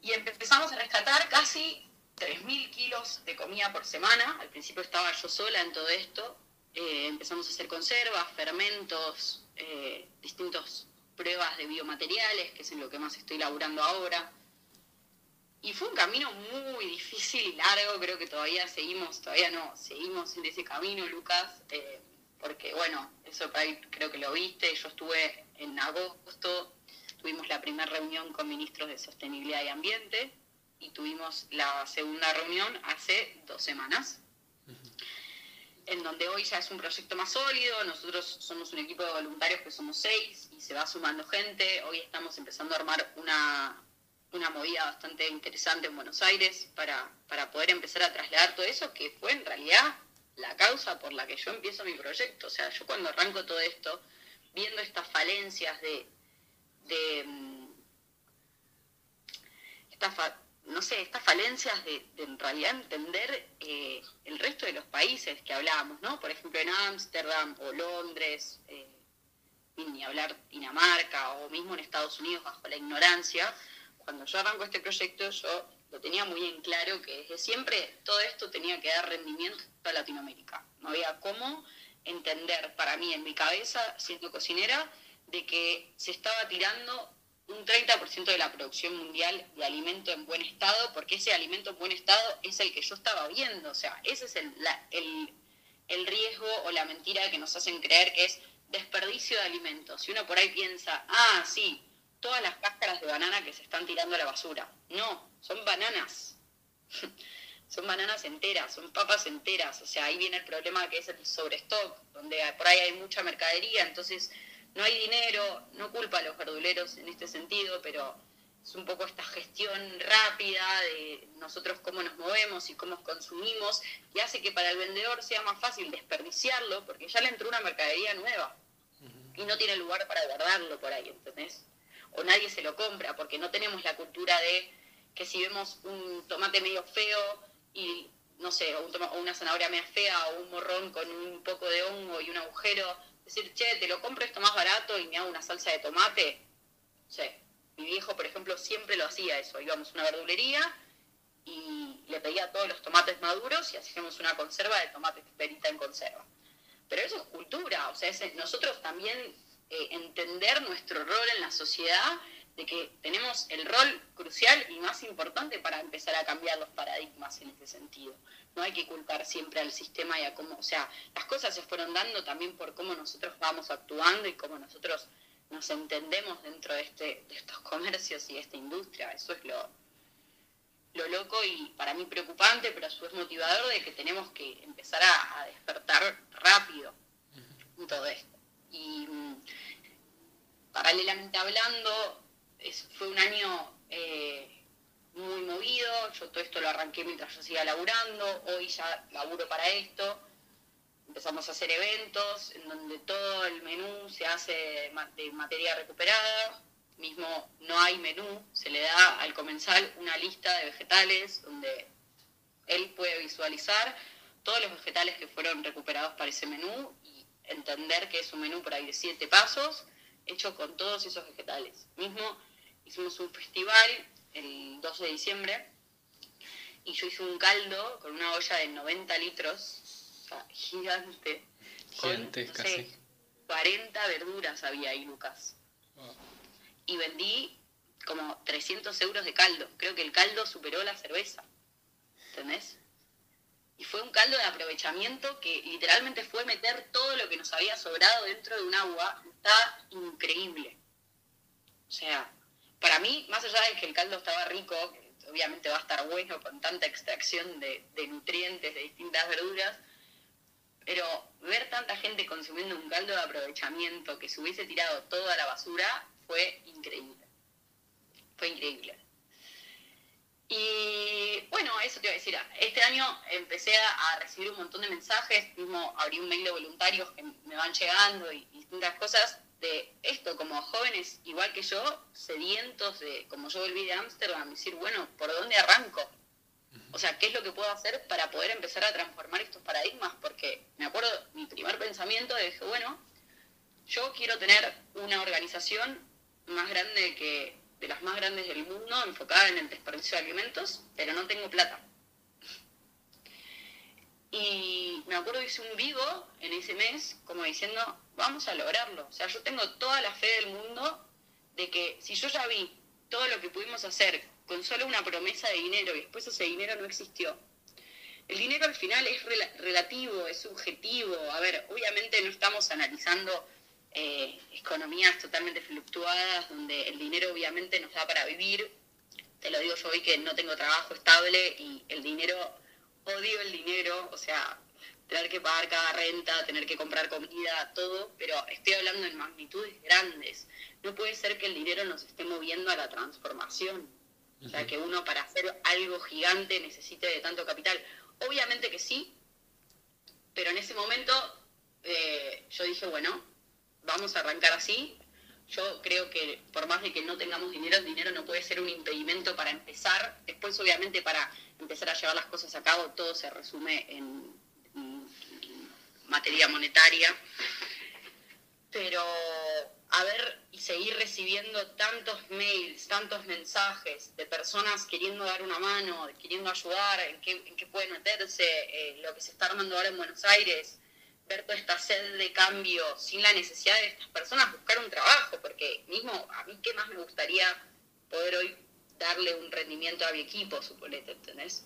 Y empezamos a rescatar casi 3.000 kilos de comida por semana. Al principio estaba yo sola en todo esto. Eh, empezamos a hacer conservas, fermentos, eh, distintas pruebas de biomateriales, que es en lo que más estoy laburando ahora. Y fue un camino muy difícil y largo, creo que todavía seguimos, todavía no, seguimos en ese camino, Lucas, eh, porque bueno, eso creo que lo viste, yo estuve en agosto, tuvimos la primera reunión con ministros de Sostenibilidad y Ambiente y tuvimos la segunda reunión hace dos semanas, en donde hoy ya es un proyecto más sólido, nosotros somos un equipo de voluntarios que somos seis y se va sumando gente, hoy estamos empezando a armar una una movida bastante interesante en Buenos Aires para, para poder empezar a trasladar todo eso, que fue en realidad la causa por la que yo empiezo mi proyecto. O sea, yo cuando arranco todo esto, viendo estas falencias de, de mm, no sé, estas falencias de, en realidad entender eh, el resto de los países que hablábamos, ¿no? Por ejemplo, en Ámsterdam o Londres, eh, ni hablar Dinamarca o mismo en Estados Unidos bajo la ignorancia, cuando yo arranco este proyecto, yo lo tenía muy en claro que desde siempre todo esto tenía que dar rendimiento a Latinoamérica. No había cómo entender para mí en mi cabeza, siendo cocinera, de que se estaba tirando un 30% de la producción mundial de alimento en buen estado, porque ese alimento en buen estado es el que yo estaba viendo. O sea, ese es el, el, el riesgo o la mentira que nos hacen creer que es desperdicio de alimentos. Si uno por ahí piensa, ah, sí, todas las cáscaras de banana que se están tirando a la basura. No, son bananas. son bananas enteras, son papas enteras. O sea, ahí viene el problema que es el sobrestock, donde por ahí hay mucha mercadería, entonces no hay dinero, no culpa a los verduleros en este sentido, pero es un poco esta gestión rápida de nosotros cómo nos movemos y cómo consumimos, y hace que para el vendedor sea más fácil desperdiciarlo, porque ya le entró una mercadería nueva y no tiene lugar para guardarlo por ahí, ¿entendés? O nadie se lo compra, porque no tenemos la cultura de que si vemos un tomate medio feo y, no sé, o, una zanahoria media fea o un morrón con un poco de hongo y un agujero, decir, che, te lo compro esto más barato y me hago una salsa de tomate. Sí. Mi viejo, por ejemplo, siempre lo hacía eso. Íbamos a una verdulería y le pedía todos los tomates maduros y hacíamos una conserva de tomate perita en conserva. Pero eso es cultura, o sea, nosotros también eh, entender nuestro rol en la sociedad, de que tenemos el rol crucial y más importante para empezar a cambiar los paradigmas en este sentido. No hay que culpar siempre al sistema y a cómo, o sea, las cosas se fueron dando también por cómo nosotros vamos actuando y cómo nosotros nos entendemos dentro de, este, de estos comercios y de esta industria. Eso es lo, lo loco y para mí preocupante, pero a su vez motivador de que tenemos que empezar a, a despertar rápido todo esto. Y mm, paralelamente hablando, fue un año eh, muy movido, yo todo esto lo arranqué mientras yo seguía laburando, hoy ya laburo para esto, empezamos a hacer eventos en donde todo el menú se hace de materia recuperada, mismo no hay menú, se le da al comensal una lista de vegetales donde él puede visualizar todos los vegetales que fueron recuperados para ese menú entender que es un menú por ahí de siete pasos, hecho con todos esos vegetales. Mismo hicimos un festival el 12 de diciembre y yo hice un caldo con una olla de 90 litros, o sea, gigante. Gigantesca, con, no sé, 40 verduras había ahí, Lucas. Y vendí como 300 euros de caldo. Creo que el caldo superó la cerveza. ¿Entendés? Y fue un caldo de aprovechamiento que literalmente fue meter todo lo que nos había sobrado dentro de un agua. Está increíble. O sea, para mí, más allá de que el caldo estaba rico, obviamente va a estar bueno con tanta extracción de, de nutrientes de distintas verduras, pero ver tanta gente consumiendo un caldo de aprovechamiento que se hubiese tirado toda la basura fue increíble. Fue increíble. Y bueno, eso te iba a decir. Este año empecé a recibir un montón de mensajes, mismo abrí un mail de voluntarios que me van llegando y, distintas cosas de esto, como jóvenes igual que yo, sedientos de, como yo volví de Ámsterdam, decir, bueno, ¿por dónde arranco? O sea, ¿qué es lo que puedo hacer para poder empezar a transformar estos paradigmas? Porque me acuerdo, mi primer pensamiento dije, bueno, yo quiero tener una organización más grande que de las más grandes del mundo, enfocada en el desperdicio de alimentos, pero no tengo plata. Y me acuerdo que hice un vivo en ese mes, como diciendo, vamos a lograrlo. O sea, yo tengo toda la fe del mundo de que si yo ya vi todo lo que pudimos hacer con solo una promesa de dinero y después ese dinero no existió. El dinero al final es relativo, es subjetivo. A ver, obviamente no estamos analizando eh, economías totalmente fluctuadas, donde el dinero obviamente nos da para vivir. Te lo digo yo hoy que no tengo trabajo estable y el dinero, odio el dinero, o sea, tener que pagar cada renta, tener que comprar comida, todo, pero estoy hablando en magnitudes grandes. No puede ser que el dinero nos esté moviendo a la transformación. O sea, que uno para hacer algo gigante necesite de tanto capital. Obviamente que sí, pero en ese momento eh, yo dije, bueno, vamos a arrancar así. Yo creo que por más de que no tengamos dinero, el dinero no puede ser un impedimento para empezar. Después, obviamente, para empezar a llevar las cosas a cabo, todo se resume en materia monetaria. Pero a ver y seguir recibiendo tantos mails, tantos mensajes de personas queriendo dar una mano, queriendo ayudar, en qué, en qué pueden meterse, eh, lo que se está armando ahora en Buenos Aires, toda esta sed de cambio sin la necesidad de estas personas buscar un trabajo, porque mismo a mí qué más me gustaría poder hoy darle un rendimiento a mi equipo, suponete, ¿entendés?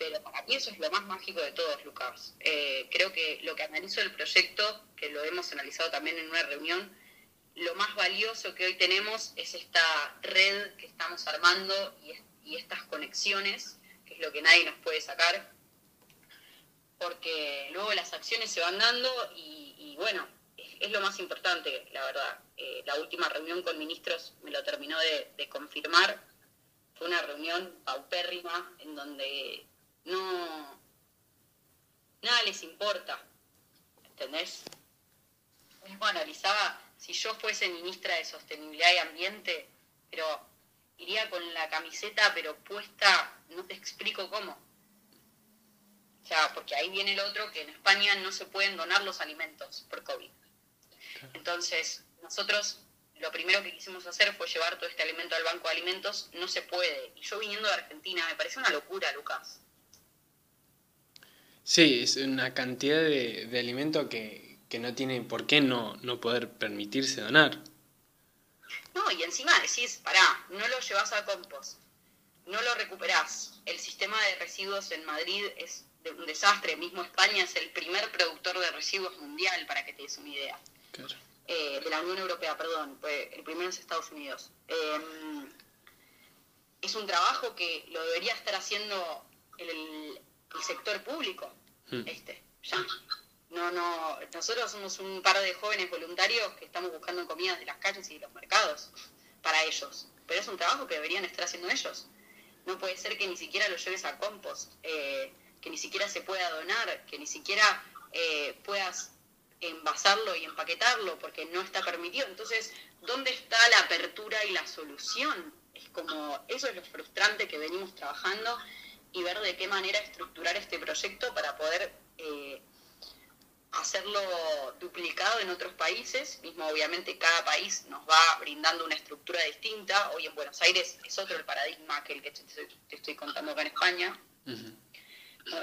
pero para mí eso es lo más mágico de todos, Lucas. Eh, creo que lo que analizo del proyecto, que lo hemos analizado también en una reunión, lo más valioso que hoy tenemos es esta red que estamos armando y, estas conexiones, que es lo que nadie nos puede sacar, porque luego las acciones se van dando y, bueno, es, lo más importante, la verdad. Eh, la última reunión con ministros me lo terminó de, confirmar. Fue una reunión paupérrima en donde no, nada les importa, ¿entendés? Mismo analizaba, si yo fuese ministra de Sostenibilidad y Ambiente, pero iría con la camiseta pero puesta, no te explico cómo. Sea, porque ahí viene el otro que en España no se pueden donar los alimentos por COVID. Entonces, nosotros lo primero que quisimos hacer fue llevar todo este alimento al banco de alimentos, no se puede. Y yo viniendo de Argentina, me parece una locura, Lucas. Sí, es una cantidad de, de alimento que, no tiene por qué no, no poder permitirse donar. No, y encima decís, pará, no lo llevas a compost, no lo recuperás. El sistema de residuos en Madrid es de un desastre. Mismo España es el primer productor de residuos mundial, para que te des una idea. Claro. Eh, de la Unión Europea, perdón, el primero es Estados Unidos. Em, es un trabajo que lo debería estar haciendo el, el sector público. Hmm. Este, ya. No, no, nosotros somos un par de jóvenes voluntarios que estamos buscando comidas de las calles y de los mercados para ellos. Pero es un trabajo que deberían estar haciendo ellos. No puede ser que ni siquiera lo lleves a compost, eh, que ni siquiera se pueda donar, que ni siquiera eh, puedas envasarlo y empaquetarlo porque no está permitido. Entonces, ¿dónde está la apertura y la solución? Es como, eso es lo frustrante que venimos trabajando y ver de qué manera estructurar este proyecto para poder eh, hacerlo duplicado en otros países, mismo obviamente cada país nos va brindando una estructura distinta, hoy en Buenos Aires es otro el paradigma que el que te, estoy contando acá en España.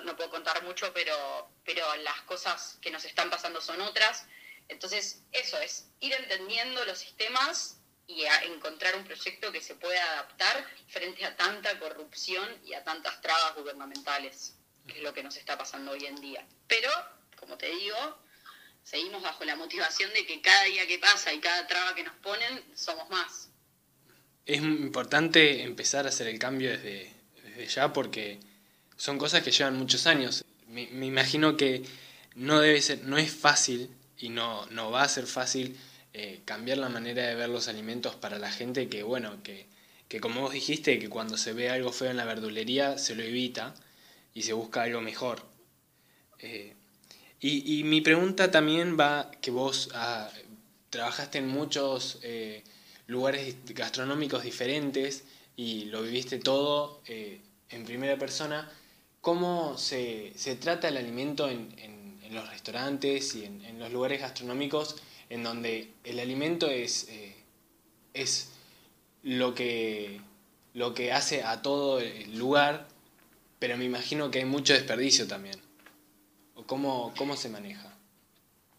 No, puedo contar mucho, pero, pero las cosas que nos están pasando son otras. Entonces, eso es ir entendiendo los sistemas y encontrar un proyecto que se pueda adaptar frente a tanta corrupción y a tantas trabas gubernamentales, que es lo que nos está pasando hoy en día. Pero como te digo, seguimos bajo la motivación de que cada día que pasa y cada traba que nos ponen, somos más. Es importante empezar a hacer el cambio desde, ya porque son cosas que llevan muchos años. Me, imagino que no debe ser, no es fácil y no, no va a ser fácil eh, cambiar la manera de ver los alimentos para la gente que, bueno, que, que como vos dijiste, que cuando se ve algo feo en la verdulería se lo evita y se busca algo mejor. Eh, y, mi pregunta también va, que vos ah, trabajaste en muchos eh, lugares gastronómicos diferentes y lo viviste todo en primera persona, ¿cómo se, trata el alimento en, los restaurantes y en, los lugares gastronómicos en donde el alimento es, eh, es lo, que, lo que hace a todo el lugar, pero me imagino que hay mucho desperdicio también? cómo, cómo se maneja?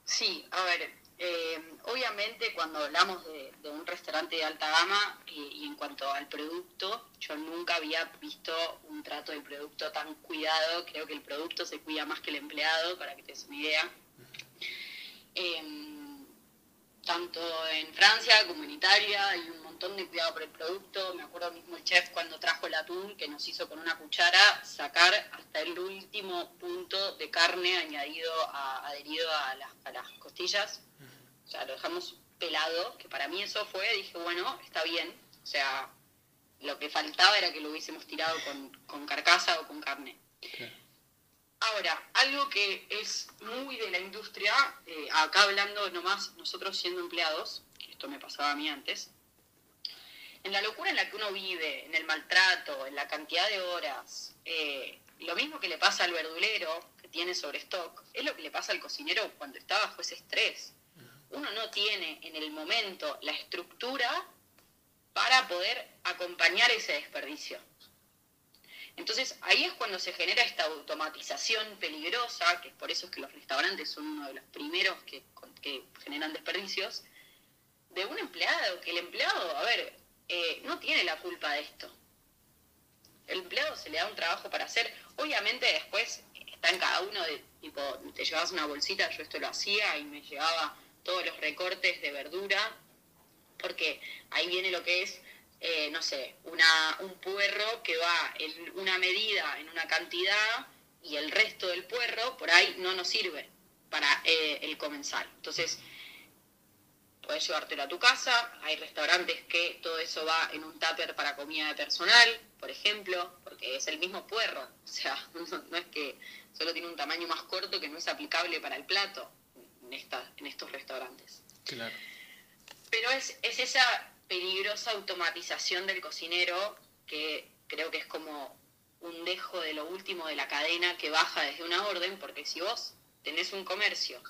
Sí, a ver, eh, obviamente cuando hablamos de, un restaurante de alta gama y, en cuanto al producto, yo nunca había visto un trato del producto tan cuidado, creo que el producto se cuida más que el empleado, para que te des una idea. Em, tanto en Francia como en Italia hay un de cuidado por el producto. Me acuerdo mismo el chef cuando trajo el atún que nos hizo con una cuchara sacar hasta el último punto de carne añadido adherido a las, costillas. O sea, lo dejamos pelado, que para mí eso fue, dije, bueno, está bien. O sea, lo que faltaba era que lo hubiésemos tirado con, carcasa o con carne. Ahora, algo que es muy de la industria, eh, acá hablando nomás nosotros siendo empleados, que esto me pasaba a mí antes, en la locura en la que uno vive, en el maltrato, en la cantidad de horas, eh, lo mismo que le pasa al verdulero que tiene sobre stock, es lo que le pasa al cocinero cuando está bajo ese estrés. Uno no tiene en el momento la estructura para poder acompañar ese desperdicio. Entonces ahí es cuando se genera esta automatización peligrosa, que por eso es que los restaurantes son uno de los primeros que, que generan desperdicios, de un empleado, que el empleado, a ver, eh, no tiene la culpa de esto. El empleado se le da un trabajo para hacer. Obviamente después está en cada uno de, tipo, te llevas una bolsita, yo esto lo hacía y me llevaba todos los recortes de verdura, porque ahí viene lo que es, eh, no sé, una, un puerro que va en una medida, en una cantidad, y el resto del puerro por ahí no nos sirve para eh, el comensal. Entonces, Puedes llevártelo a tu casa, hay restaurantes que todo eso va en un tupper para comida de personal, por ejemplo, porque es el mismo puerro, o sea, no, es que solo tiene un tamaño más corto que no es aplicable para el plato en, esta, en estos restaurantes. Claro. Pero es, es esa peligrosa automatización del cocinero que creo que es como un dejo de lo último de la cadena que baja desde una orden, porque si vos tenés un comercio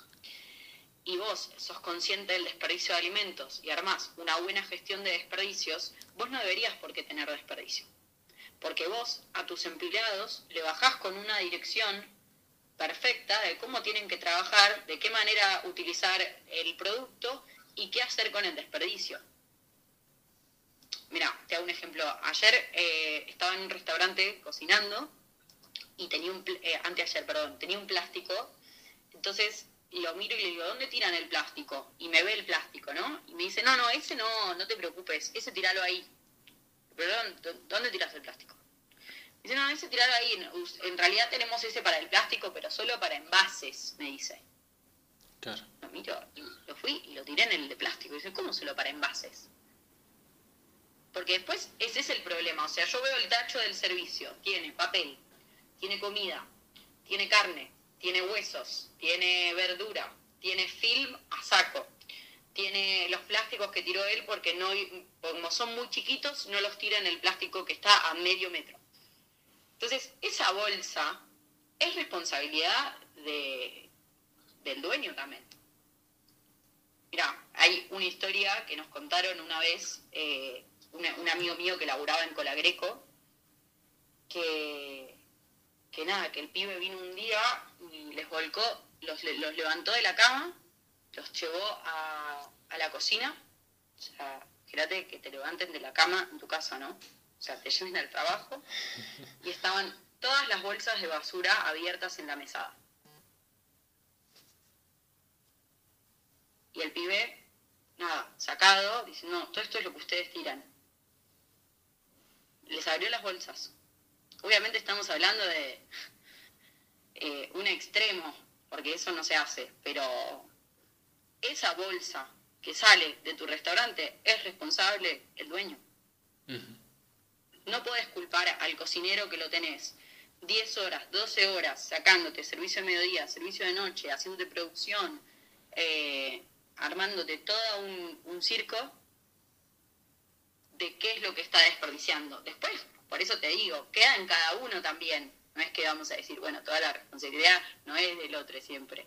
y vos sos consciente del desperdicio de alimentos y armás una buena gestión de desperdicios, vos no deberías por qué tener desperdicio. Porque vos a tus empleados le bajás con una dirección perfecta de cómo tienen que trabajar, de qué manera utilizar el producto y qué hacer con el desperdicio. Mira, te hago un ejemplo. Ayer eh, estaba en un restaurante cocinando y tenía un, eh, anteayer, perdón, tenía un plástico. Entonces lo miro y le digo, ¿dónde tiran el plástico? Y me ve el plástico, ¿no? Y me dice, no, no, ese no, no te preocupes, ese tiralo ahí. Pero ¿dónde tiras el plástico? Dice, no, ese tiralo ahí. En realidad tenemos ese para el plástico, pero solo para envases, me dice. Claro. Lo miro, lo fui y lo tiré en el de plástico. Dice, ¿cómo solo para envases? Porque después ese es el problema. O sea, yo veo el tacho del servicio. Tiene papel, tiene comida, tiene carne, tiene huesos, tiene verdura, tiene film a saco, tiene los plásticos que tiró él porque no, como son muy chiquitos, no los tira en el plástico que está a medio metro. Entonces, esa bolsa es responsabilidad de, del dueño también. Mira, hay una historia que nos contaron una vez eh, un amigo mío que laburaba en Colagreco, que, que nada, que el pibe vino un día y les volcó, los, los levantó de la cama, los llevó a, a la cocina. O sea, fíjate que te levanten de la cama en tu casa, ¿no? O sea, te lleven al trabajo y estaban todas las bolsas de basura abiertas en la mesada. Y el pibe, nada, sacado, dice, no, todo esto es lo que ustedes tiran. Les abrió las bolsas. Obviamente estamos hablando de eh, un extremo, porque eso no se hace, pero esa bolsa que sale de tu restaurante es responsable el dueño. No puedes culpar al cocinero que lo tenés 10 horas, 12 horas sacándote servicio de mediodía, servicio de noche, haciéndote producción, eh, armándote todo un, un, circo de qué es lo que está desperdiciando. Después, por eso te digo, queda en cada uno también. No es que vamos a decir, bueno, toda la responsabilidad no es del otro siempre.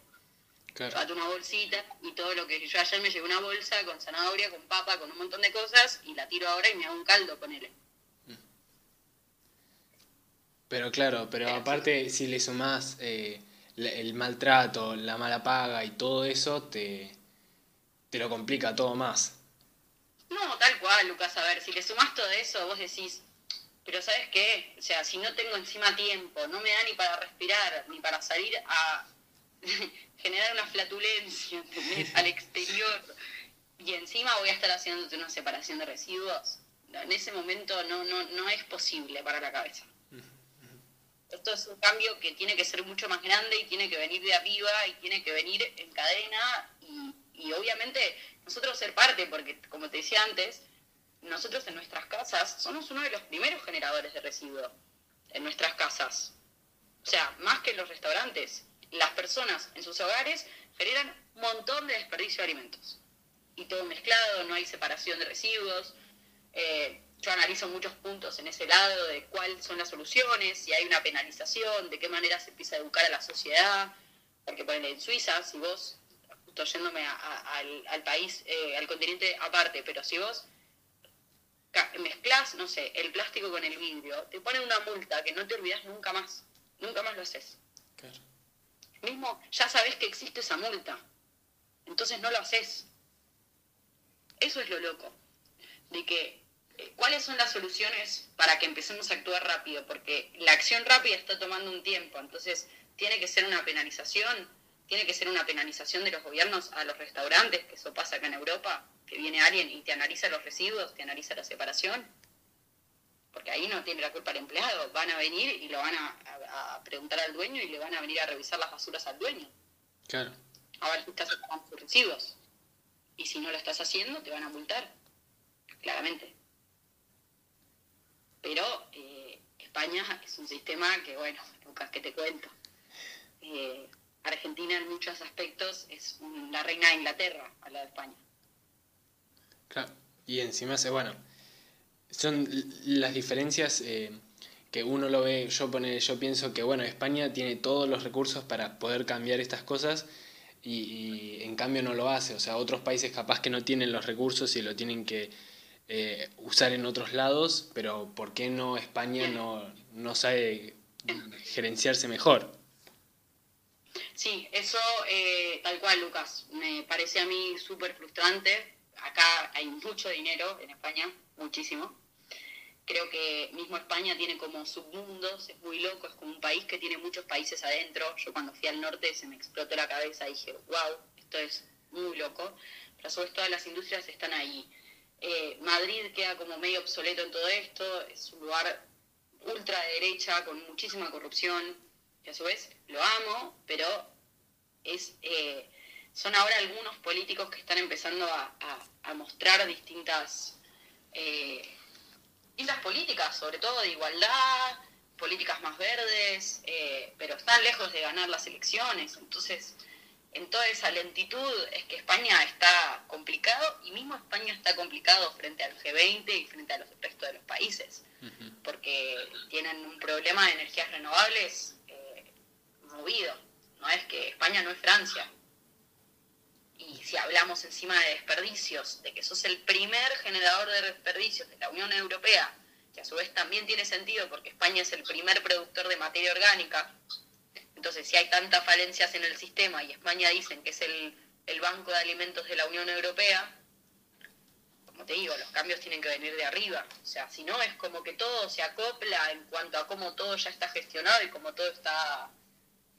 Claro. una bolsita y todo lo que yo ayer me llevé una bolsa con zanahoria, con papa, con un montón de cosas y la tiro ahora y me hago un caldo con él. Pero claro, pero aparte si le sumás eh, el maltrato, la mala paga y todo eso, te, te lo complica todo más. No, tal cual, Lucas. A ver, si le sumás todo eso, vos decís, pero ¿sabes qué? O sea, si no tengo encima tiempo, no me da ni para respirar, ni para salir a generar una flatulencia, ¿entendés? Al exterior. Y encima voy a estar haciendo una separación de residuos. En ese momento no, no, no es posible para la cabeza. Esto es un cambio que tiene que ser mucho más grande y tiene que venir de arriba y tiene que venir en cadena y, obviamente nosotros ser parte, porque como te decía antes, nosotros en nuestras casas somos uno de los primeros generadores de residuos en nuestras casas. O sea, más que en los restaurantes, las personas en sus hogares generan un montón de desperdicio de alimentos. Y todo mezclado, no hay separación de residuos. Eh, yo analizo muchos puntos en ese lado de cuáles son las soluciones, si hay una penalización, de qué manera se empieza a educar a la sociedad, porque ponen en Suiza, si vos, justo yéndome al, país, eh, al continente aparte, pero si vos mezclas, no sé, el plástico con el vidrio, te ponen una multa que no te olvidas nunca más, nunca más lo haces. Mismo, ya sabes que existe esa multa, entonces no lo haces. Eso es lo loco, de que ¿Cuáles son las soluciones para que empecemos a actuar rápido? Porque la acción rápida está tomando un tiempo, entonces tiene que ser una penalización, tiene que ser una penalización de los gobiernos a los restaurantes, que eso pasa acá en Europa, que viene alguien y te analiza los residuos, te analiza la separación, porque ahí no tiene la culpa el empleado, van a venir y lo van a, preguntar al dueño y le van a venir a revisar las basuras al dueño. Claro. A ver si estás tus residuos. Y si no lo estás haciendo, te van a multar, claramente. Pero eh, España es un sistema que, bueno, Lucas, que te cuento. Eh, Argentina en muchos aspectos es la reina de Inglaterra a la de España. Claro, y encima, bueno, son las diferencias eh, que uno lo ve, yo, pone, yo pienso que, bueno, España tiene todos los recursos para poder cambiar estas cosas y en cambio no lo hace. O sea, otros países capaz que no tienen los recursos y lo tienen que eh, usar en otros lados, pero ¿por qué no España no, no sabe gerenciarse mejor? Sí, eso eh, tal cual, Lucas. Me parece a mí súper frustrante. Acá hay mucho dinero en España, muchísimo. Creo que mismo España tiene como submundos, es muy loco, es como un país que tiene muchos países adentro. Yo cuando fui al norte se me explotó la cabeza y dije, wow, esto es muy loco. Pero sobre todas las industrias están ahí. Eh, Madrid queda como medio obsoleto en todo esto, es un lugar ultra de derecha con muchísima corrupción, que a su vez lo amo, pero es, eh, son ahora algunos políticos que están empezando a, mostrar distintas, eh, distintas políticas, sobre todo de igualdad, políticas más verdes, pero están lejos de ganar las elecciones, entonces en toda esa lentitud es que España está complicado y mismo España está complicado frente al G20 y frente al resto de los países, porque tienen un problema de energías renovables eh, movido. No es que España no es Francia, si hablamos encima de desperdicios, de que sos el primer generador de desperdicios de la Unión Europea, que a su vez también tiene sentido porque España es el primer productor de materia orgánica, entonces si hay tantas falencias en el sistema y España dicen que es el, el Banco de Alimentos de la Unión Europea, como te digo, los cambios tienen que venir de arriba. O sea, si no es como que todo se acopla en cuanto a cómo todo ya está gestionado y cómo todo está,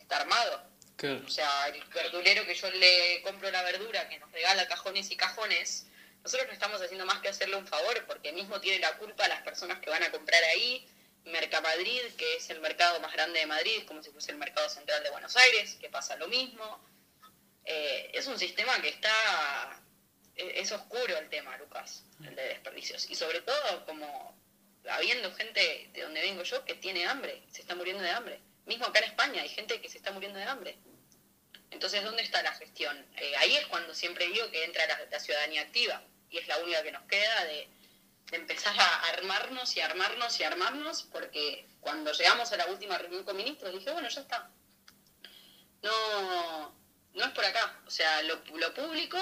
está armado. O sea, el verdulero que yo le compro la verdura, que nos regala cajones y cajones, nosotros no estamos haciendo más que hacerle un favor, porque mismo tiene la culpa las personas que van a comprar ahí, Mercamadrid, que es el mercado más grande de Madrid, como si fuese el mercado central de Buenos Aires, que pasa lo mismo. Eh, es un sistema que está... E-, es oscuro el tema, Lucas, el de desperdicios. Y sobre todo, como habiendo gente de donde vengo yo que tiene hambre, se está muriendo de hambre. Mismo acá en España hay gente que se está muriendo de hambre. Entonces, ¿dónde está la gestión? Eh, ahí es cuando siempre digo que entra la, ciudadanía activa y es la única que nos queda de, empezar a armarnos y armarnos y armarnos, porque cuando llegamos a la última reunión con ministros dije, bueno, ya está. No, no es por acá. O sea, lo, lo público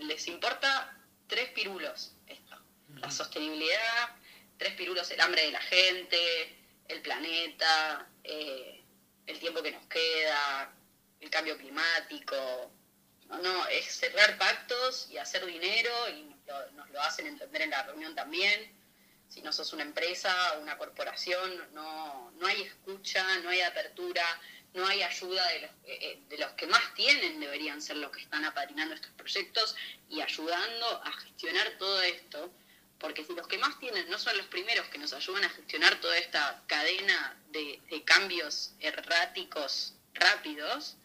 les importa tres pirulos esto. La sostenibilidad, tres pirulos el hambre de la gente, el planeta, eh, el tiempo que nos queda, el cambio climático. No, no, es cerrar pactos y hacer dinero y nos lo, hacen entender en la reunión también. Si no sos una empresa, una corporación, no, no hay escucha, no hay apertura, no hay ayuda de los, eh, eh, de los que más tienen, deberían ser los que están apadrinando estos proyectos y ayudando a gestionar todo esto porque si los que más tienen no son los primeros que nos ayudan a gestionar toda esta cadena de, cambios erráticos rápidos,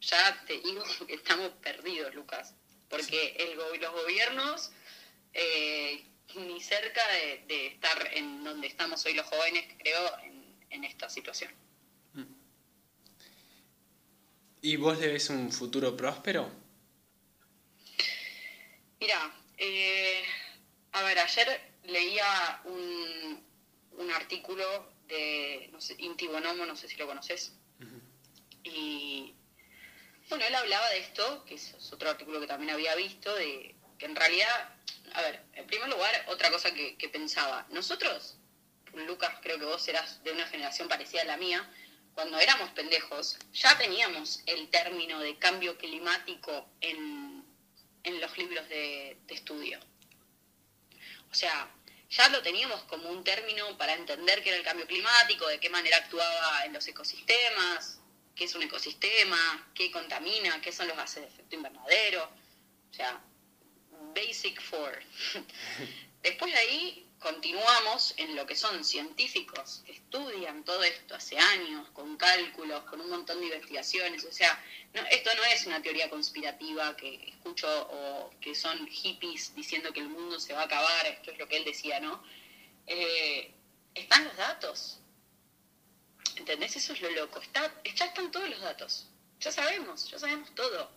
ya te digo que estamos perdidos, Lucas. Porque el, los gobiernos, eh, ni cerca de, estar en donde estamos hoy los jóvenes, creo, en, esta situación. ¿Y vos le ves un futuro próspero? Mira, eh, a ver, ayer leía un, un artículo de no sé, Inti Bonomo, no sé si lo conoces. Y bueno, él hablaba de esto, que es otro artículo que también había visto, de que en realidad, a ver, en primer lugar, otra cosa que, pensaba, nosotros, Lucas, creo que vos eras de una generación parecida a la mía, cuando éramos pendejos, ya teníamos el término de cambio climático en, en los libros de, de estudio. O sea, ya lo teníamos como un término para entender qué era el cambio climático, de qué manera actuaba en los ecosistemas, qué es un ecosistema, qué contamina, qué son los gases de efecto invernadero. O sea, basic four. Después de ahí continuamos en lo que son científicos que estudian todo esto hace años, con cálculos, con un montón de investigaciones. O sea, esto no es una teoría conspirativa que escucho o que son hippies diciendo que el mundo se va a acabar, esto es lo que él decía, ¿no? Eh, están los datos. ¿Entendés? Eso es lo loco. Está, ya están todos los datos. Ya sabemos, ya sabemos todo.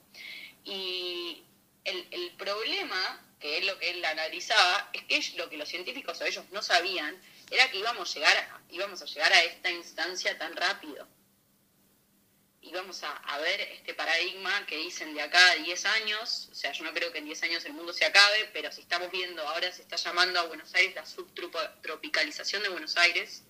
Y el, el problema que es lo que él analizaba, es que lo que los científicos o ellos no sabían era que íbamos llegar, a, íbamos a, llegar a esta instancia tan rápido. Íbamos a, a, ver este paradigma que dicen de acá a 10 años, o sea, yo no creo que en 10 años el mundo se acabe, pero si estamos viendo, ahora se está llamando a Buenos Aires la subtropicalización de Buenos Aires,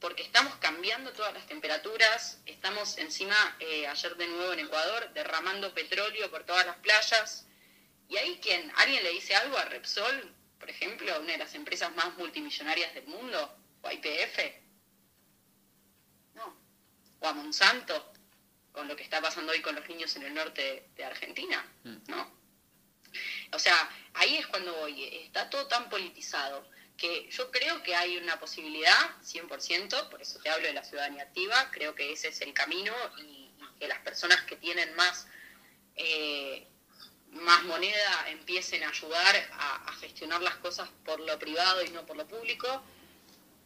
porque estamos cambiando todas las temperaturas, estamos encima, eh, ayer de nuevo en Ecuador, derramando petróleo por todas las playas, y ahí quien, alguien le dice algo a Repsol, por ejemplo, una de las empresas más multimillonarias del mundo, o a IPF, no, o a Monsanto, con lo que está pasando hoy con los niños en el norte de Argentina, mm. no. O sea, ahí es cuando voy, está todo tan politizado que yo creo que hay una posibilidad, 100%, por eso te hablo de la ciudadanía activa, creo que ese es el camino y, que las personas que tienen más eh, más moneda empiecen a ayudar a, gestionar las cosas por lo privado y no por lo público,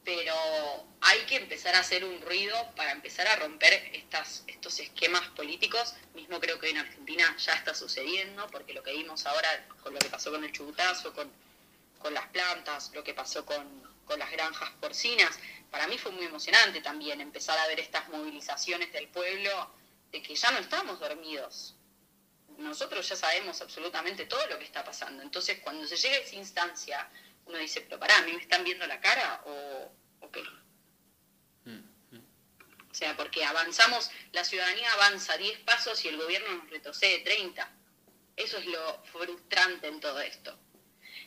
pero hay que empezar a hacer un ruido para empezar a romper estas, estos esquemas políticos. Mismo creo que en Argentina ya está sucediendo, porque lo que vimos ahora con lo que pasó con el chubutazo, con, con las plantas, lo que pasó con, con las granjas porcinas, para mí fue muy emocionante también empezar a ver estas movilizaciones del pueblo de que ya no estamos dormidos, nosotros ya sabemos absolutamente todo lo que está pasando. Entonces, cuando se llega a esa instancia, uno dice, pero pará, ¿a mí me están viendo la cara o, o qué? O sea, porque avanzamos, la ciudadanía avanza 10 pasos y el gobierno nos retrocede 30. Eso es lo frustrante en todo esto.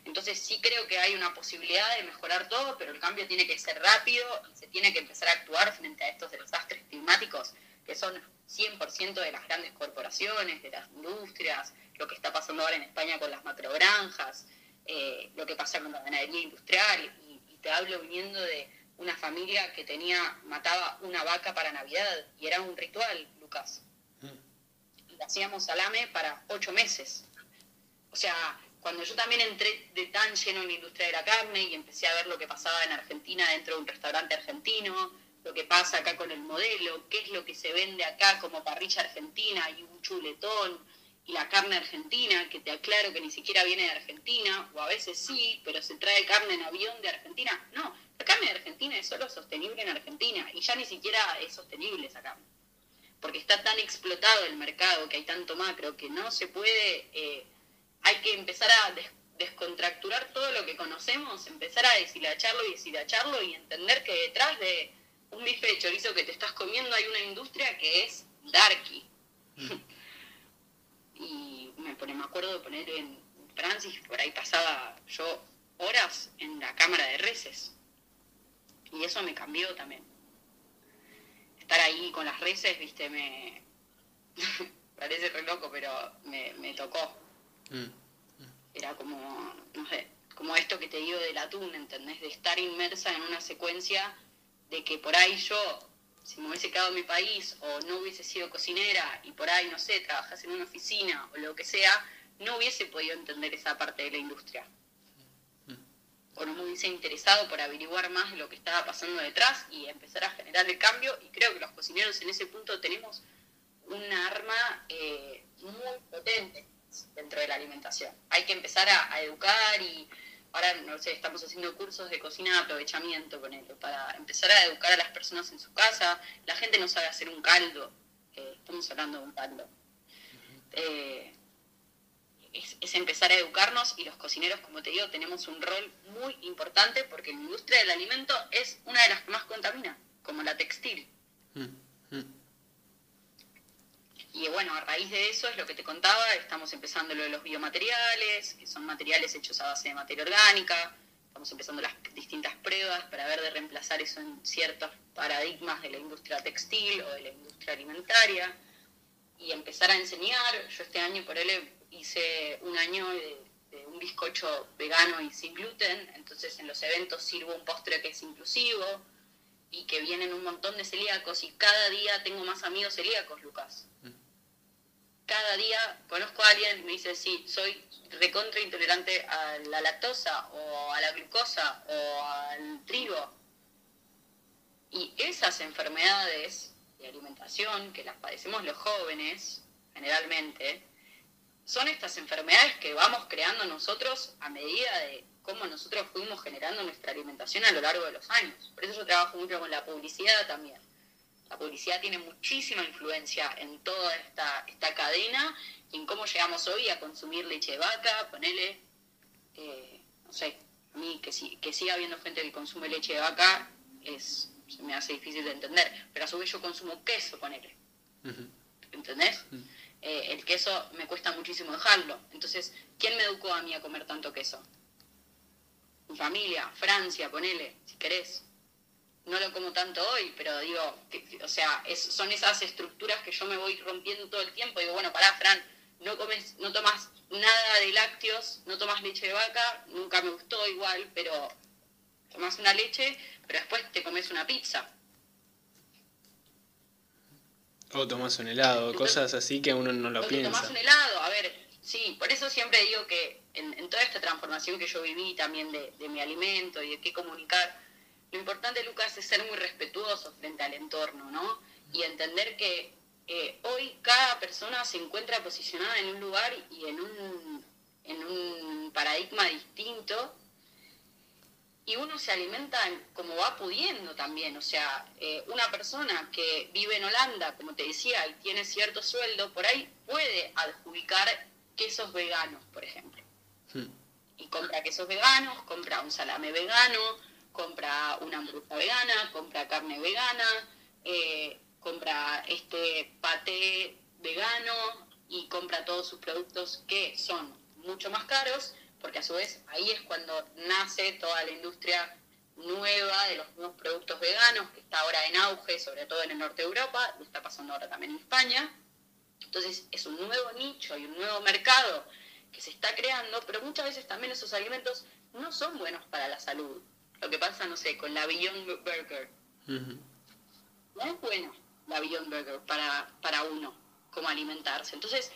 Entonces sí creo que hay una posibilidad de mejorar todo, pero el cambio tiene que ser rápido y se tiene que empezar a actuar frente a estos desastres climáticos que son 100% de las grandes corporaciones, de las industrias, lo que está pasando ahora en España con las macrogranjas, eh, lo que pasa con la ganadería industrial. Y, y te hablo viniendo de una familia que tenía, mataba una vaca para Navidad y era un ritual, Lucas. Y hacíamos salame para ocho meses. O sea, cuando yo también entré de tan lleno en la industria de la carne y empecé a ver lo que pasaba en Argentina dentro de un restaurante argentino, lo que pasa acá con el modelo, qué es lo que se vende acá como parrilla argentina y un chuletón y la carne argentina, que te aclaro que ni siquiera viene de Argentina, o a veces sí, pero se trae carne en avión de Argentina. No, la carne de Argentina es solo sostenible en Argentina y ya ni siquiera es sostenible esa carne. Porque está tan explotado el mercado, que hay tanto macro, que no se puede, eh, hay que empezar a descontracturar todo lo que conocemos, empezar a deshilacharlo y deshilacharlo y entender que detrás de un bife de chorizo que te estás comiendo hay una industria que es darky. Mm. y me, me acuerdo de poner en Francis, por ahí pasaba yo horas en la cámara de reses. Y eso me cambió también. Estar ahí con las reses, viste, me... parece re loco, pero me, me tocó. Mm. Era como, no sé, como esto que te digo del atún, ¿entendés? De estar inmersa en una secuencia de que por ahí yo, si me hubiese quedado en mi país o no hubiese sido cocinera y por ahí, no sé, trabajas en una oficina o lo que sea, no hubiese podido entender esa parte de la industria. O no me hubiese interesado por averiguar más lo que estaba pasando detrás y empezar a generar el cambio. Y creo que los cocineros en ese punto tenemos un arma eh, muy potente dentro de la alimentación. Hay que empezar a educar y ahora, no sé, estamos haciendo cursos de cocina de aprovechamiento con él, para empezar a educar a las personas en su casa. La gente no sabe hacer un caldo, estamos hablando de un caldo. Eh, es, empezar a educarnos y los cocineros, como te digo, tenemos un rol muy importante porque la industria del alimento es una de las que más contamina, como la textil. Mm, mm. Y bueno, a raíz de eso es lo que te contaba, estamos empezando lo de los biomateriales, que son materiales hechos a base de materia orgánica, estamos empezando las distintas pruebas para ver de reemplazar eso en ciertos paradigmas de la industria textil o de la industria alimentaria, y empezar a enseñar. Yo este año por él hice un año de, de un bizcocho vegano y sin gluten, entonces en los eventos sirvo un postre que es inclusivo y que vienen un montón de celíacos y cada día tengo más amigos celíacos, Lucas cada día conozco a alguien y me dice, sí, soy recontra intolerante a la lactosa o a la glucosa o al trigo. Y esas enfermedades de alimentación que las padecemos los jóvenes, generalmente, son estas enfermedades que vamos creando nosotros a medida de cómo nosotros fuimos generando nuestra alimentación a lo largo de los años. Por eso yo trabajo mucho con la publicidad también la publicidad tiene muchísima influencia en toda esta, esta cadena y en cómo llegamos hoy a consumir leche de vaca, ponele, eh, no sé, a mí que, que siga habiendo gente que consume leche de vaca es, se me hace difícil de entender, pero a su vez yo consumo queso, ponele. ¿Entendés? Eh, el queso me cuesta muchísimo dejarlo. Entonces, ¿quién me educó a mí a comer tanto queso? Mi familia, Francia, ponele, si querés no lo como tanto hoy, pero digo, o sea, son esas estructuras que yo me voy rompiendo todo el tiempo. Digo, bueno, pará, Fran, no comes, no tomas nada de lácteos, no tomas leche de vaca, nunca me gustó igual, pero tomas una leche, pero después te comes una pizza. O tomas un helado, cosas así que uno no lo o piensa. Tomas un helado, a ver, sí, por eso siempre digo que en, toda esta transformación que yo viví también de, de mi alimento y de qué comunicar, lo importante, Lucas, es ser muy respetuoso frente al entorno, ¿no? Y entender que eh, hoy cada persona se encuentra posicionada en un lugar y en un, en un paradigma distinto. y uno se alimenta como va pudiendo también. O sea, eh, una persona que vive en Holanda, como te decía, y tiene cierto sueldo, por ahí puede adjudicar quesos veganos, por ejemplo. Hmm. Y compra quesos veganos, compra un salame vegano, compra una hamburguesa vegana, compra carne vegana, eh, compra este paté vegano y compra todos sus productos que son mucho más caros porque a su vez ahí es cuando nace toda la industria nueva de los nuevos productos veganos, que está ahora en auge, sobre todo en el norte de Europa, lo está pasando ahora también en España. Entonces es un nuevo nicho y un nuevo mercado que se está creando, pero muchas veces también esos alimentos no son buenos para la salud. Lo que pasa, no sé, con la Beyond Burger. No es bueno la Beyond Burger para, para uno, como alimentarse. Entonces,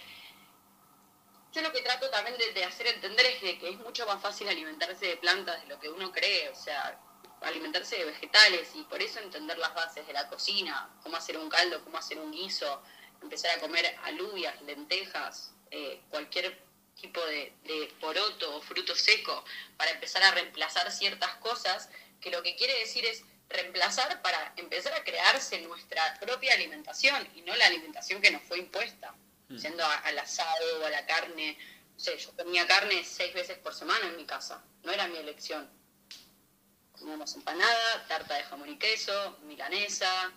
yo lo que trato también de, hacer entender es que es mucho más fácil alimentarse de plantas de lo que uno cree, o sea, alimentarse de vegetales y por eso entender las bases de la cocina, cómo hacer un caldo, cómo hacer un guiso, empezar a comer alubias, lentejas, eh, cualquier tipo de, de, poroto o fruto seco, para empezar a reemplazar ciertas cosas, que lo que quiere decir es reemplazar para empezar a crearse nuestra propia alimentación y no la alimentación que nos fue impuesta. Mm. yendo al asado o a la carne. No sé, yo comía carne seis veces por semana en mi casa, no era mi elección. Comíamos empanada, tarta de jamón y queso, milanesa,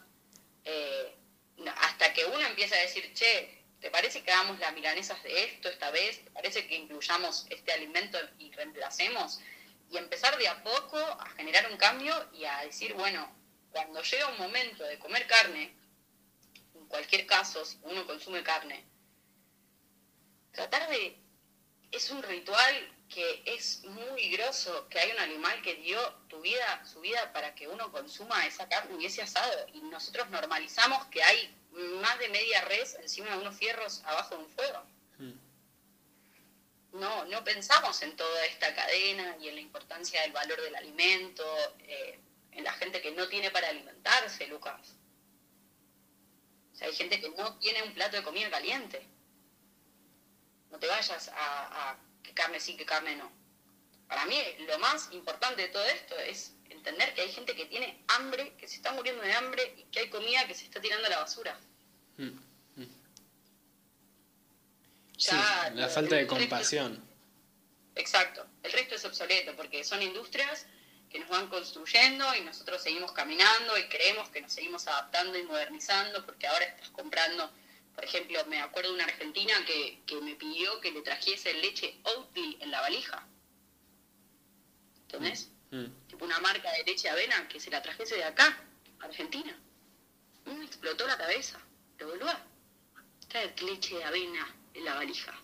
eh, hasta que uno empieza a decir, che, ¿te parece que hagamos las milanesas de esto esta vez? ¿Te parece que incluyamos este alimento y reemplacemos? Y empezar de a poco a generar un cambio y a decir, bueno, cuando llega un momento de comer carne, en cualquier caso, si uno consume carne, tratar de... Es un ritual que es muy grosso, que hay un animal que dio tu vida, su vida para que uno consuma esa carne y ese asado. Y nosotros normalizamos que hay más de media res encima de unos fierros abajo de un fuego. Hmm. No, no pensamos en toda esta cadena y en la importancia del valor del alimento, eh, en la gente que no tiene para alimentarse, Lucas. O sea, hay gente que no tiene un plato de comida caliente. No te vayas a, que carne sí, que carne no. Para mí lo más importante de todo esto es entender que hay gente que tiene hambre, que se está muriendo de hambre y que hay comida que se está tirando a la basura. Mm, mm. la falta de compasión. exacto, el resto es obsoleto porque son industrias que nos van construyendo y nosotros seguimos caminando y creemos que nos seguimos adaptando y modernizando porque ahora estás comprando por ejemplo, me acuerdo de una argentina que, me pidió que le trajese leche Oatly en la valija. ¿Entendés? Mm, mm. Tipo una marca de leche de avena que se la trajese de acá, Argentina. Me explotó la cabeza. ¿Te boludo? Trae leche de avena en la valija.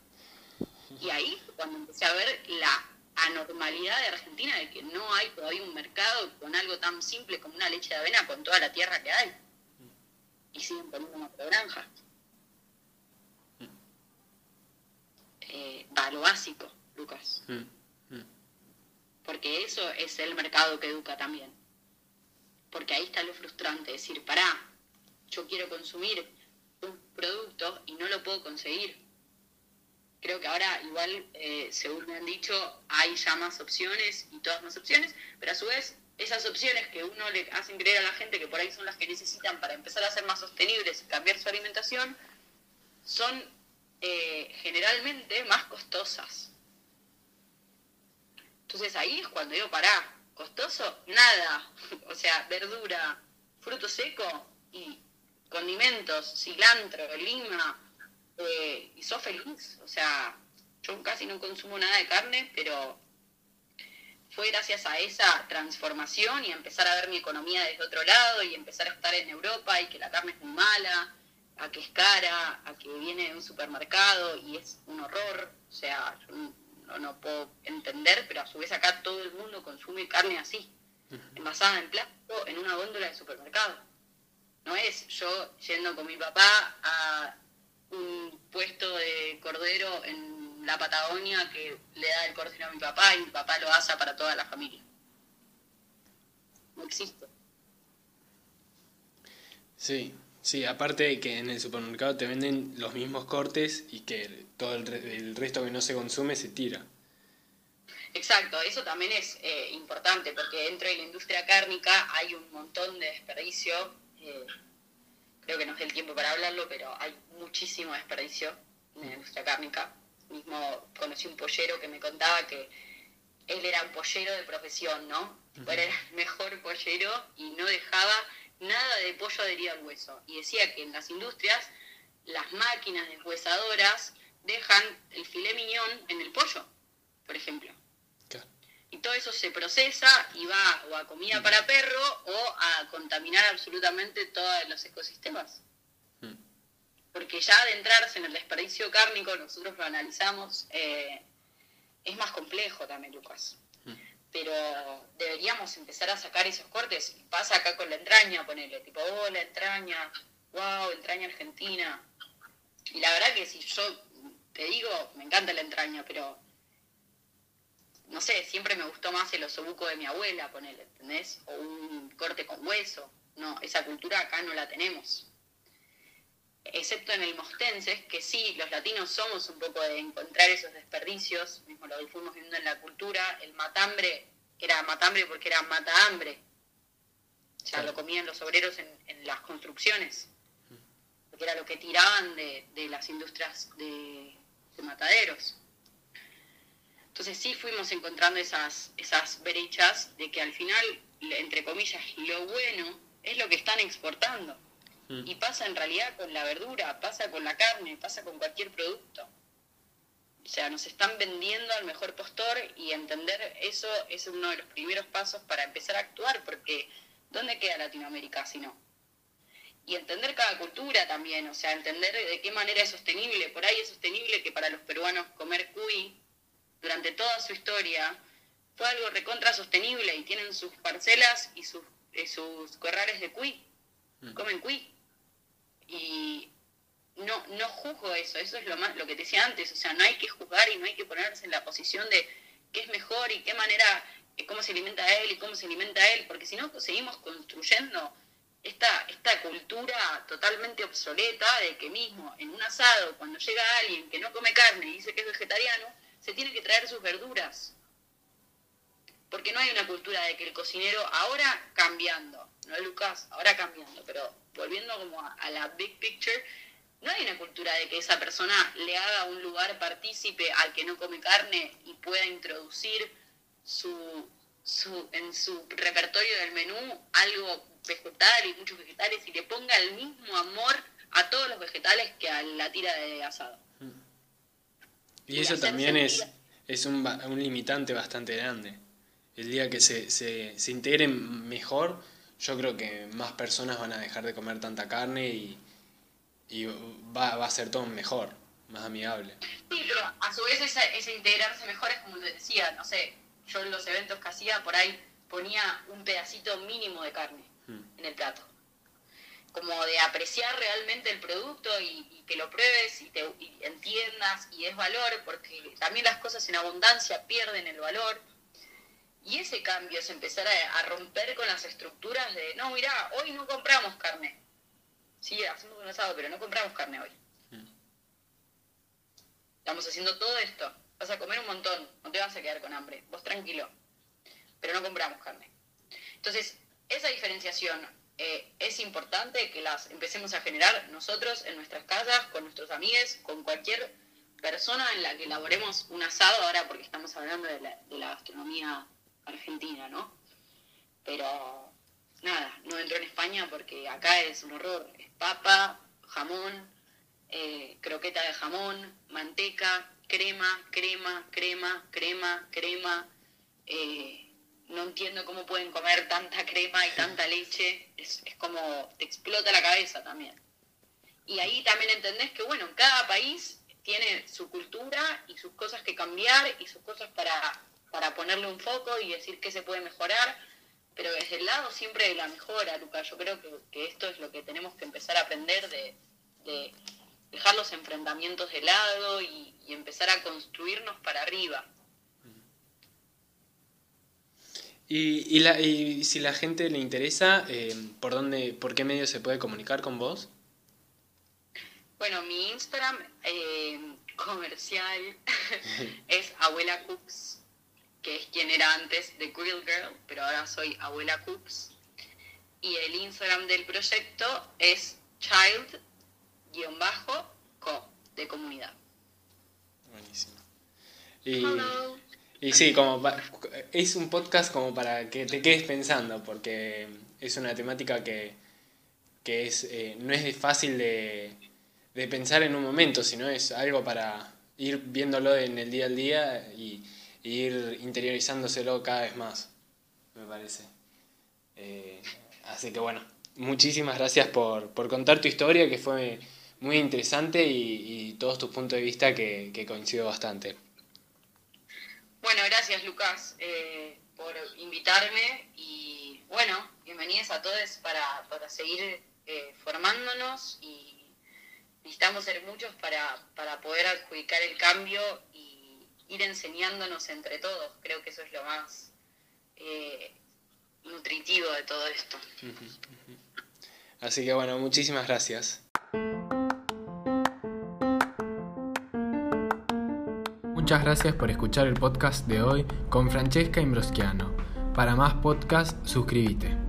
Y ahí cuando empecé a ver la anormalidad de Argentina de que no hay todavía un mercado con algo tan simple como una leche de avena con toda la tierra que hay. Y siguen poniendo una granja. eh, va lo básico, Lucas. Mm, mm. Porque eso es el mercado que educa también. Porque ahí está lo frustrante, decir, pará, yo quiero consumir un producto y no lo puedo conseguir. Creo que ahora igual, eh, según me han dicho, hay ya más opciones y todas más opciones, pero a su vez esas opciones que uno le hacen creer a la gente que por ahí son las que necesitan para empezar a ser más sostenibles y cambiar su alimentación, son eh, generalmente más costosas. Entonces ahí es cuando digo, pará, costoso, nada. O sea, verdura, fruto seco y condimentos, cilantro, lima, eh, y sos feliz. O sea, yo casi no consumo nada de carne, pero fue gracias a esa transformación y empezar a ver mi economía desde otro lado y empezar a estar en Europa y que la carne es muy mala a que es cara, a que viene de un supermercado y es un horror. O sea, yo no, puedo entender, pero a su vez acá todo el mundo consume carne así, envasada en plástico en una góndola de supermercado. No es yo yendo con mi papá a un puesto de cordero en la Patagonia que le da el cordero a mi papá y mi papá lo asa para toda la familia. No existe. Sí, Sí, aparte de que en el supermercado te venden los mismos cortes y que todo el, resto que no se consume se tira. Exacto, eso también es eh, importante porque dentro de la industria cárnica hay un montón de desperdicio. Eh, creo que no es el tiempo para hablarlo, pero hay muchísimo desperdicio en la industria cárnica. Mismo conocí un pollero que me contaba que él era un pollero de profesión, ¿no? Era el mejor pollero y no dejaba nada de pollo adherido al hueso. Y decía que en las industrias las máquinas deshuesadoras dejan el filé miñón en el pollo, por ejemplo. Y todo eso se procesa y va o a comida para perro o a contaminar absolutamente todos los ecosistemas. Mm. Porque ya adentrarse en el desperdicio cárnico, nosotros lo analizamos, eh, es más complejo también, Lucas. Pero deberíamos empezar a sacar esos cortes. Pasa acá con la entraña, ponerle tipo, oh, la entraña, wow, entraña argentina. Y la verdad que si yo te digo, me encanta la entraña, pero no sé, siempre me gustó más el osobuco de mi abuela, ponele, ¿entendés? O un corte con hueso. No, esa cultura acá no la tenemos. Excepto en el mostense, que sí, los latinos somos un poco de encontrar esos desperdicios, mismo lo fuimos viendo en la cultura, el matambre era matambre porque era mata hambre. O sea, lo comían los obreros en, las construcciones, porque era lo que tiraban de, las industrias de mataderos. Entonces sí fuimos encontrando esas, esas brechas de que al final, entre comillas, lo bueno es lo que están exportando. Mm. Y pasa en realidad con la verdura, pasa con la carne, pasa con cualquier producto. O sea, nos están vendiendo al mejor postor y entender eso es uno de los primeros pasos para empezar a actuar, porque ¿dónde queda Latinoamérica si no? Y entender cada cultura también, o sea, entender de qué manera es sostenible. Por ahí es sostenible que para los peruanos comer cuy durante toda su historia fue algo recontra sostenible y tienen sus parcelas y sus, eh, sus corrales de cuí, mm. comen cuí. Y no, no juzgo eso, eso es lo, más, lo que te decía antes, o sea, no hay que juzgar y no hay que ponerse en la posición de qué es mejor y qué manera, eh, cómo se alimenta él y cómo se alimenta él, porque si no seguimos construyendo esta, esta cultura totalmente obsoleta de que mismo en un asado, cuando llega alguien que no come carne y dice que es vegetariano, se tiene que traer sus verduras. Porque no hay una cultura de que el cocinero, ahora cambiando, no Lucas, ahora cambiando, pero volviendo como a, la big picture, no hay una cultura de que esa persona le haga un lugar partícipe al que no come carne y pueda introducir su, su, en su repertorio del menú algo vegetal y muchos vegetales y le ponga el mismo amor a todos los vegetales que a la tira de asado. Y eso también es, es un, un, limitante bastante grande. El día que se, se, se, integren mejor, yo creo que más personas van a dejar de comer tanta carne y, y va, va, a ser todo mejor, más amigable. Sí, pero a su vez ese, integrarse mejor es como te decía, no sé, yo en los eventos que hacía por ahí ponía un pedacito mínimo de carne hmm. en el plato como de apreciar realmente el producto y, que lo pruebes y, te, entiendas y es valor, porque también las cosas en abundancia pierden el valor. Y ese cambio es empezar a, romper con las estructuras de, no, mira, hoy no compramos carne. Sí, hacemos un asado, pero no compramos carne hoy. Mm. Estamos haciendo todo esto. Vas a comer un montón, no te vas a quedar con hambre. Vos tranquilo. Pero no compramos carne. Entonces, esa diferenciación eh, es importante que las empecemos a generar nosotros en nuestras casas, con nuestros amigos, con cualquier persona en la que elaboremos un asado, ahora porque estamos hablando de la, gastronomía argentina, ¿no? Pero nada, no entro en España porque acá es un horror, es papa, jamón, eh, croqueta de jamón, manteca, crema, crema, crema, crema, crema. Eh, no entiendo cómo pueden comer tanta crema y tanta leche, es, como te explota la cabeza también. Y ahí también entendés que, bueno, cada país tiene su cultura y sus cosas que cambiar y sus cosas para, para ponerle un foco y decir qué se puede mejorar, pero desde el lado siempre de la mejora, Luca. Yo creo que, esto es lo que tenemos que empezar a aprender de, dejar los enfrentamientos de lado y empezar a construirnos para arriba Y, y, la, y si la gente le interesa, eh, ¿por, dónde, ¿por qué medio se puede comunicar con vos? Bueno, mi Instagram eh, comercial es Abuela Cooks. Que es quien era antes de Grill Girl, pero ahora soy abuela Coops. Y el Instagram del proyecto es child-co, de comunidad. Buenísimo. Y, y sí, como es un podcast como para que te quedes pensando, porque es una temática que, es, eh, no es fácil de, de pensar en un momento, sino es algo para ir viéndolo en el día al día y, ir interiorizándoselo cada vez más, me parece. Eh, así que bueno, muchísimas gracias por, contar tu historia, que fue muy interesante y, todos tus puntos de vista que, coincido bastante. Bueno, gracias Lucas eh, por invitarme y bueno, bienvenidos a todos para, para seguir eh, formándonos y necesitamos ser muchos para, para poder adjudicar el cambio ir enseñándonos entre todos. Creo que eso es lo más eh, nutritivo de todo esto. Así que bueno, muchísimas gracias. Muchas gracias por escuchar el podcast de hoy con Francesca Imbroschiano. Para más podcasts, suscríbete.